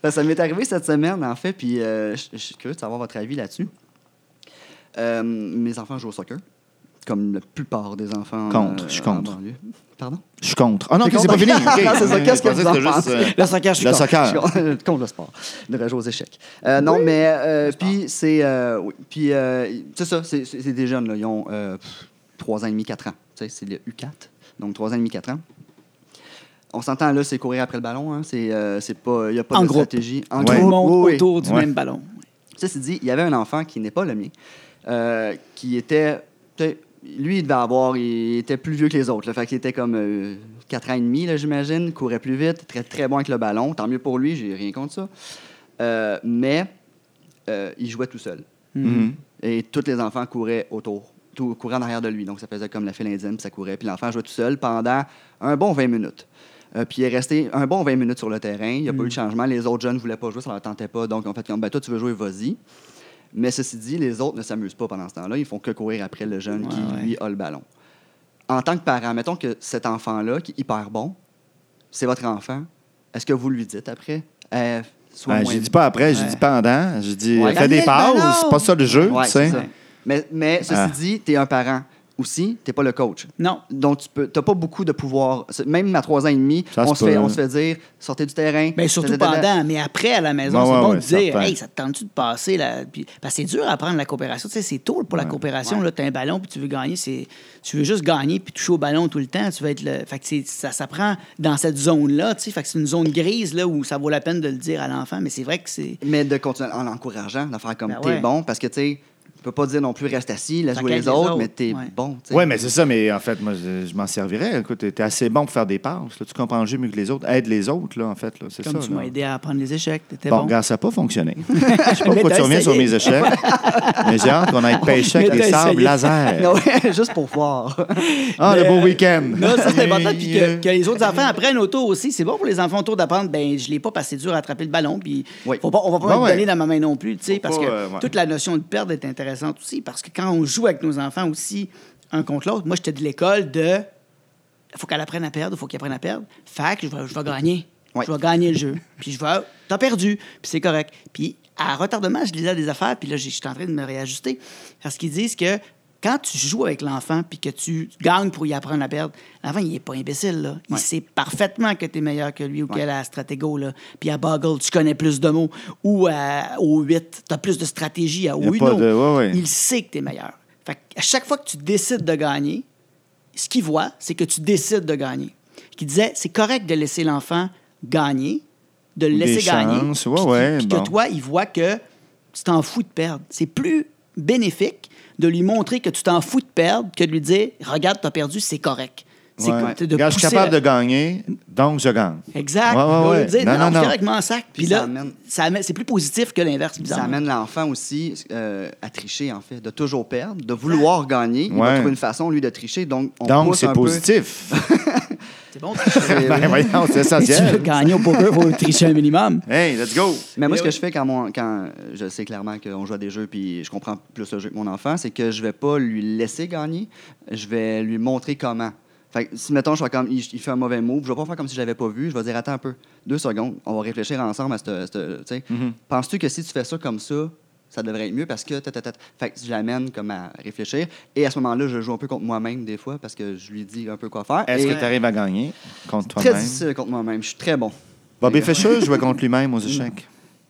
Ben, ça m'est arrivé cette semaine, en fait, puis euh, je je suis curieux de savoir votre avis là-dessus. Euh, mes enfants jouent au soccer, comme la plupart des enfants. Contre, euh, je suis en contre. banlieue. Pardon? Je suis contre. Ah non, c'est pas fini. OK. Non, c'est ça. Qu'est-ce que Je vous en pensez? euh, Le soccer, je suis Le contre. soccer. Je suis contre- contre le sport. De rejouer aux échecs. Euh, non, mais euh, puis c'est euh, oui, puis euh, c'est ça, c'est des jeunes là, ils ont euh, pff, trois ans et demi, quatre ans. Tu sais, c'est le U4, donc trois ans et demi, quatre ans. On s'entend là, c'est courir après le ballon. Hein. C'est euh, c'est pas, il y a pas En de groupe. stratégie. En Ouais. Tout le monde oui, oui. autour du Ouais. même ballon. Ceci dit, il y avait un enfant qui n'est pas le mien, euh, qui était. Lui, il devait avoir. Il était plus vieux que les autres. Là, fait qu'il était comme euh, 4 ans et demi, là, j'imagine. Courait plus vite. Très, très bon avec le ballon. Tant mieux pour lui, j'ai rien contre ça. Euh, mais euh, il jouait tout seul. Mhm. Et tous les enfants couraient autour, tout, couraient en arrière de lui. Donc, ça faisait comme la file indienne, puis ça courait. Puis l'enfant jouait tout seul pendant un bon 20 minutes. Euh, puis il est resté un bon 20 minutes sur le terrain. Il n'y a pas eu de changement. Les autres jeunes ne voulaient pas jouer, ça ne leur tentait pas. Donc, en fait, comme, ben, toi, tu veux jouer, vas-y. Mais ceci dit, les autres ne s'amusent pas pendant ce temps-là. Ils font que courir après le jeune qui, Ouais, lui, a le ballon. En tant que parent, mettons que cet enfant-là, qui est hyper bon, c'est votre enfant, est-ce que vous lui dites après, sois Ben, moins j'ai dit pas après, Ouais. dit pendant. Dit Ouais. fais des ballon! c'est pas ça le jeu, Ouais, tu sais. Mais, mais ceci Ah. dit, tu es un parent aussi, tu n'es pas le coach. Non. Donc, tu n'as pas beaucoup de pouvoir. Même à trois ans et demi, Ça on se fait, on se fait dire sortez du terrain. Bien, surtout pendant, mais après, à la maison, c'est ouais, bon ouais, de dire. Hey, ça te tente-tu de passer là? Puis, parce que c'est dur à apprendre la coopération. Tu sais, c'est tôt pour la coopération. Ouais. Tu as un ballon puis tu veux gagner. c'est Tu veux juste gagner puis toucher au ballon tout le temps. Tu veux être le... fait que c'est- ça s'apprend dans cette zone-là. tu sais. Fait que c'est une zone grise là, où ça vaut la peine de le dire à l'enfant. Mais c'est vrai que c'est. Mais de continuer en l'encourageant, de faire comme Ben t'es ouais. bon, parce que tu sais, tu peux pas dire non plus reste assis, laisse jouer les les autres, autres, mais t'es ouais. bon. tu. Oui, mais c'est ça, mais en fait, moi, je, je m'en servirais. Écoute, t'es assez bon pour faire des passes. là. Tu comprends le jeu mieux que les autres. Aide les autres, là, en fait. là. C'est ça. Comme tu là. m'as aidé à apprendre les échecs. T'étais Bon, bon. regarde, ça n'a pas fonctionné. Je sais pas pourquoi tu reviens sur mes échecs, mais j'ai hâte qu'on aille pêcher avec des sables laser. Non, ouais, juste pour voir. Ah, le beau euh, week-end. Non, ça c'est important. Puis que, que les autres enfants apprennent auto aussi. C'est bon pour les enfants autour d'apprendre. Ben, je l'ai pas passé dur à attraper le ballon. Puis Oui. faut pas, on va pas Ouais, me donner dans ma main non plus, tu sais, parce que euh, toute la notion de perdre est intéressante aussi. Parce que quand on joue avec nos enfants aussi, un contre l'autre, moi j'étais de l'école de, faut qu'elle apprenne à perdre, faut qu'elle apprenne à perdre. Fait que je vais, je vais gagner. Ouais. Je vais gagner le jeu. Puis je vais, t'as perdu. Puis c'est correct. Puis à retardement, je lisais des affaires. Puis là, j'étais en train de me réajuster. Parce qu'ils disent que quand tu joues avec l'enfant puis que tu gagnes pour y apprendre à perdre, l'enfant, il est pas imbécile. Là. Il Ouais. sait parfaitement que tu es meilleur que lui ou Ouais. qu'elle a à Stratego. Là. Puis à Boggle, tu connais plus de mots. Ou à, au 8, tu as plus de stratégie. À a Uno, de- ouais, il sait que tu es meilleur. Fait à chaque fois que tu décides de gagner, ce qu'il voit, c'est que tu décides de gagner. Qui disait, c'est correct de laisser l'enfant gagner, de le Des laisser gagner. chances, puis bon. que toi, il voit que tu t'en fous de perdre. C'est plus bénéfique de lui montrer que tu t'en fous de perdre que de lui dire, regarde, tu as perdu, c'est correct. C'est Ouais. de Regarde, je suis capable la- de gagner, donc je gagne. Exact. Ouais, ouais, ouais. dire, Non, non, non, non, non. je avec mon sac. Puis là, amène- ça amène- c'est plus positif que l'inverse, Ça amène l'enfant aussi euh, à tricher, en fait, de toujours perdre, de vouloir gagner. Il va trouver une façon, lui, de tricher. Donc, on Donc, pousse c'est un peu- positif. C'est bon. C'est- ben, voyons, c'est Si tu veux essentiel. gagner au poker, il faut tricher un minimum. Hey, let's go. Mais moi, ce que je fais quand, mon, quand je sais clairement qu'on joue à des jeux puis je comprends plus le jeu que mon enfant, c'est que je vais pas lui laisser gagner, je vais lui montrer comment. Fait que si, mettons, je fais comme, il, il fait un mauvais move, je vais pas faire comme si je l'avais pas vu, je vais dire, attends un peu, deux secondes, on va réfléchir ensemble à ce. tu sais. Mhm. Penses-tu que si tu fais ça comme ça, ça devrait être mieux parce que. ta, ta, ta. Fait que je l'amène comme à réfléchir. Et à ce moment-là, je joue un peu contre moi-même des fois parce que je lui dis un peu quoi faire. Est-ce Et que tu arrives à gagner contre Très toi-même? difficile contre moi-même. Je suis très bon. Bobby Fischer jouait contre lui-même aux échecs.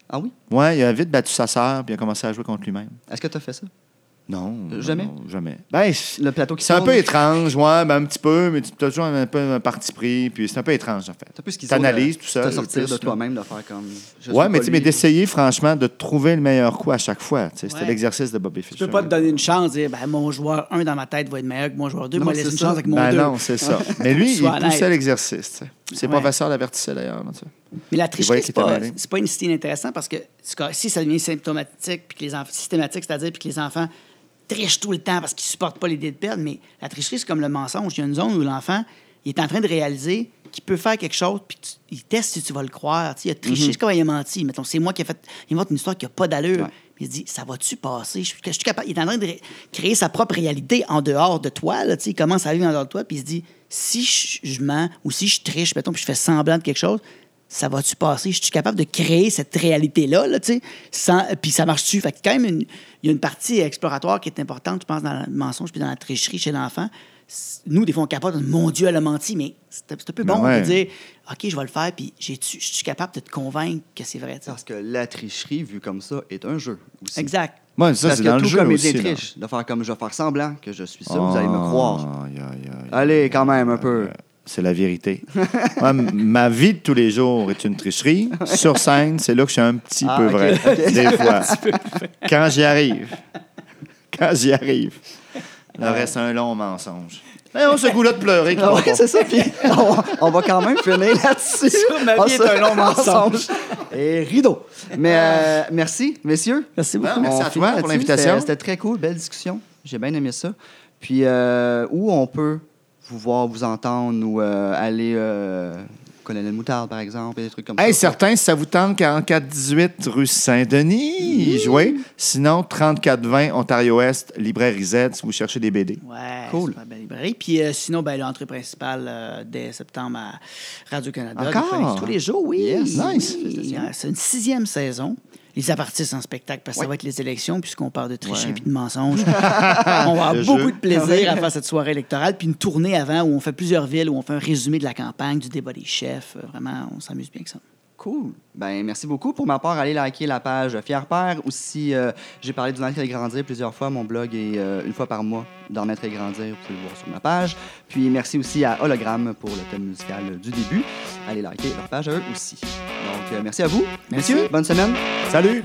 Ah oui? Ouais, il a vite battu sa sœur, puis il a commencé à jouer contre lui-même. Est-ce que tu as fait ça? Non. Euh, jamais? non, jamais. Ben, c'est Le plateau qui c'est un peu étrange, ouais, ben, un petit peu, mais tu as toujours un peu un parti pris, puis c'est un peu étrange, en fait. Peu ce qu'ils T'analyses ont de- tout sortir plus, de toi-même, de faire comme. je Ouais, mais, tu mais d'essayer, franchement, de trouver le meilleur coup à chaque fois. tu sais, C'était Ouais. l'exercice de Bobby Fischer. Tu peux pas te donner une chance, dire, ben, mon joueur 1 dans ma tête va être meilleur que mon joueur 2, Non, moi, laisse une ça. chance avec mon Ben 2. non, c'est ça. Mais lui, il poussait l'exercice. tu. Ses Ouais. professeurs l'avertissaient d'ailleurs. tu. Mais la tricherie, c'est pas, pas une style intéressant parce que si ça devient symptomatique, puis que les enfants, systématique, c'est-à-dire puis que les enfants trichent tout le temps parce qu'ils supportent pas l'idée de perdre, mais la tricherie, c'est comme le mensonge. Il y a une zone où l'enfant il est en train de réaliser qu'il peut faire quelque chose, puis tu- il teste si tu vas le croire. Tu sais, il a triché, c'est comme il a menti. Mettons, c'est moi qui ai fait. Il invente une histoire qui n'a pas d'allure. Ouais. Il se dit, ça va-tu passer? Je suis, je suis capable. Il est en train de ré- créer sa propre réalité en dehors de toi. Là, tu sais, il commence à vivre en dehors de toi, puis il se dit, si je, je mens ou si je triche, mettons, puis je fais semblant de quelque chose, ça va-tu passer? Je suis capable de créer cette réalité-là, là, tu sais, puis ça marche-tu? Fait que quand même, une- il y a une partie exploratoire qui est importante, je pense, dans le mensonge puis dans la tricherie chez l'enfant. Nous, des fois, on capote, mon Dieu, elle a menti, mais c'est un peu Ben bon ouais. de dire, OK, je vais le faire, puis je suis capable de te convaincre que c'est vrai. tu sais. Parce que la tricherie, vue comme ça, est un jeu aussi. Exact. Ouais, ça, Parce c'est que dans le tout jeu comédien aussi. là. triche, de faire comme je vais faire semblant que je suis ça, vous allez me croire. Aïe, aïe, aïe. Allez, quand même, un peu. C'est la vérité. Moi, ma vie de tous les jours est une tricherie. Sur scène, c'est là que je suis un petit Ah, peu vrai. Des fois. Quand j'y arrive. quand j'y arrive. Le reste, un long mensonge. Mais on ce goût-là de pleurer. Ah pas. c'est ça. Puis on, on va quand même finir là-dessus. Ma vie est un long mensonge. Et rideau. Mais euh, merci, messieurs. Merci beaucoup. Merci On à toi pour l'invitation. C'était- C'était très cool, belle discussion. J'ai bien aimé ça. Puis euh, où on peut vous voir, vous entendre ou euh, aller euh, Colonel Moutarde, par exemple, et des trucs comme Hey, ça. certain, si ça vous tente, 4418 rue Saint-Denis, y jouer. Sinon, 3420 Ontario-Est, librairie Z, si vous cherchez des BD. Ouais, Cool. super belle librairie. Puis euh, sinon, ben, l'entrée principale euh, dès septembre à Radio-Canada. Encore? Tous les jours, oui. Yes, nice. Oui, C'est une sixième saison. Ils appartissent en spectacle parce que ça va être les élections, puisqu'on parle de tricherie et de mensonges. on va avoir Le beaucoup jeu. de plaisir à faire cette soirée électorale. Puis une tournée avant où on fait plusieurs villes, où on fait un résumé de la campagne, du débat des chefs. Euh, Vraiment, on s'amuse bien que ça. Cool. Ben, merci beaucoup. Pour ma part, allez liker la page Fier Père. Aussi, euh, j'ai parlé du Naître et Grandir plusieurs fois. Mon blog est euh, une fois par mois dans Naître et Grandir. Vous pouvez le voir sur ma page. Puis merci aussi à Hologramme pour le thème musical du début. Allez liker leur page à eux aussi. Donc, euh, merci à vous. Merci. Messieurs, bonne semaine. Salut!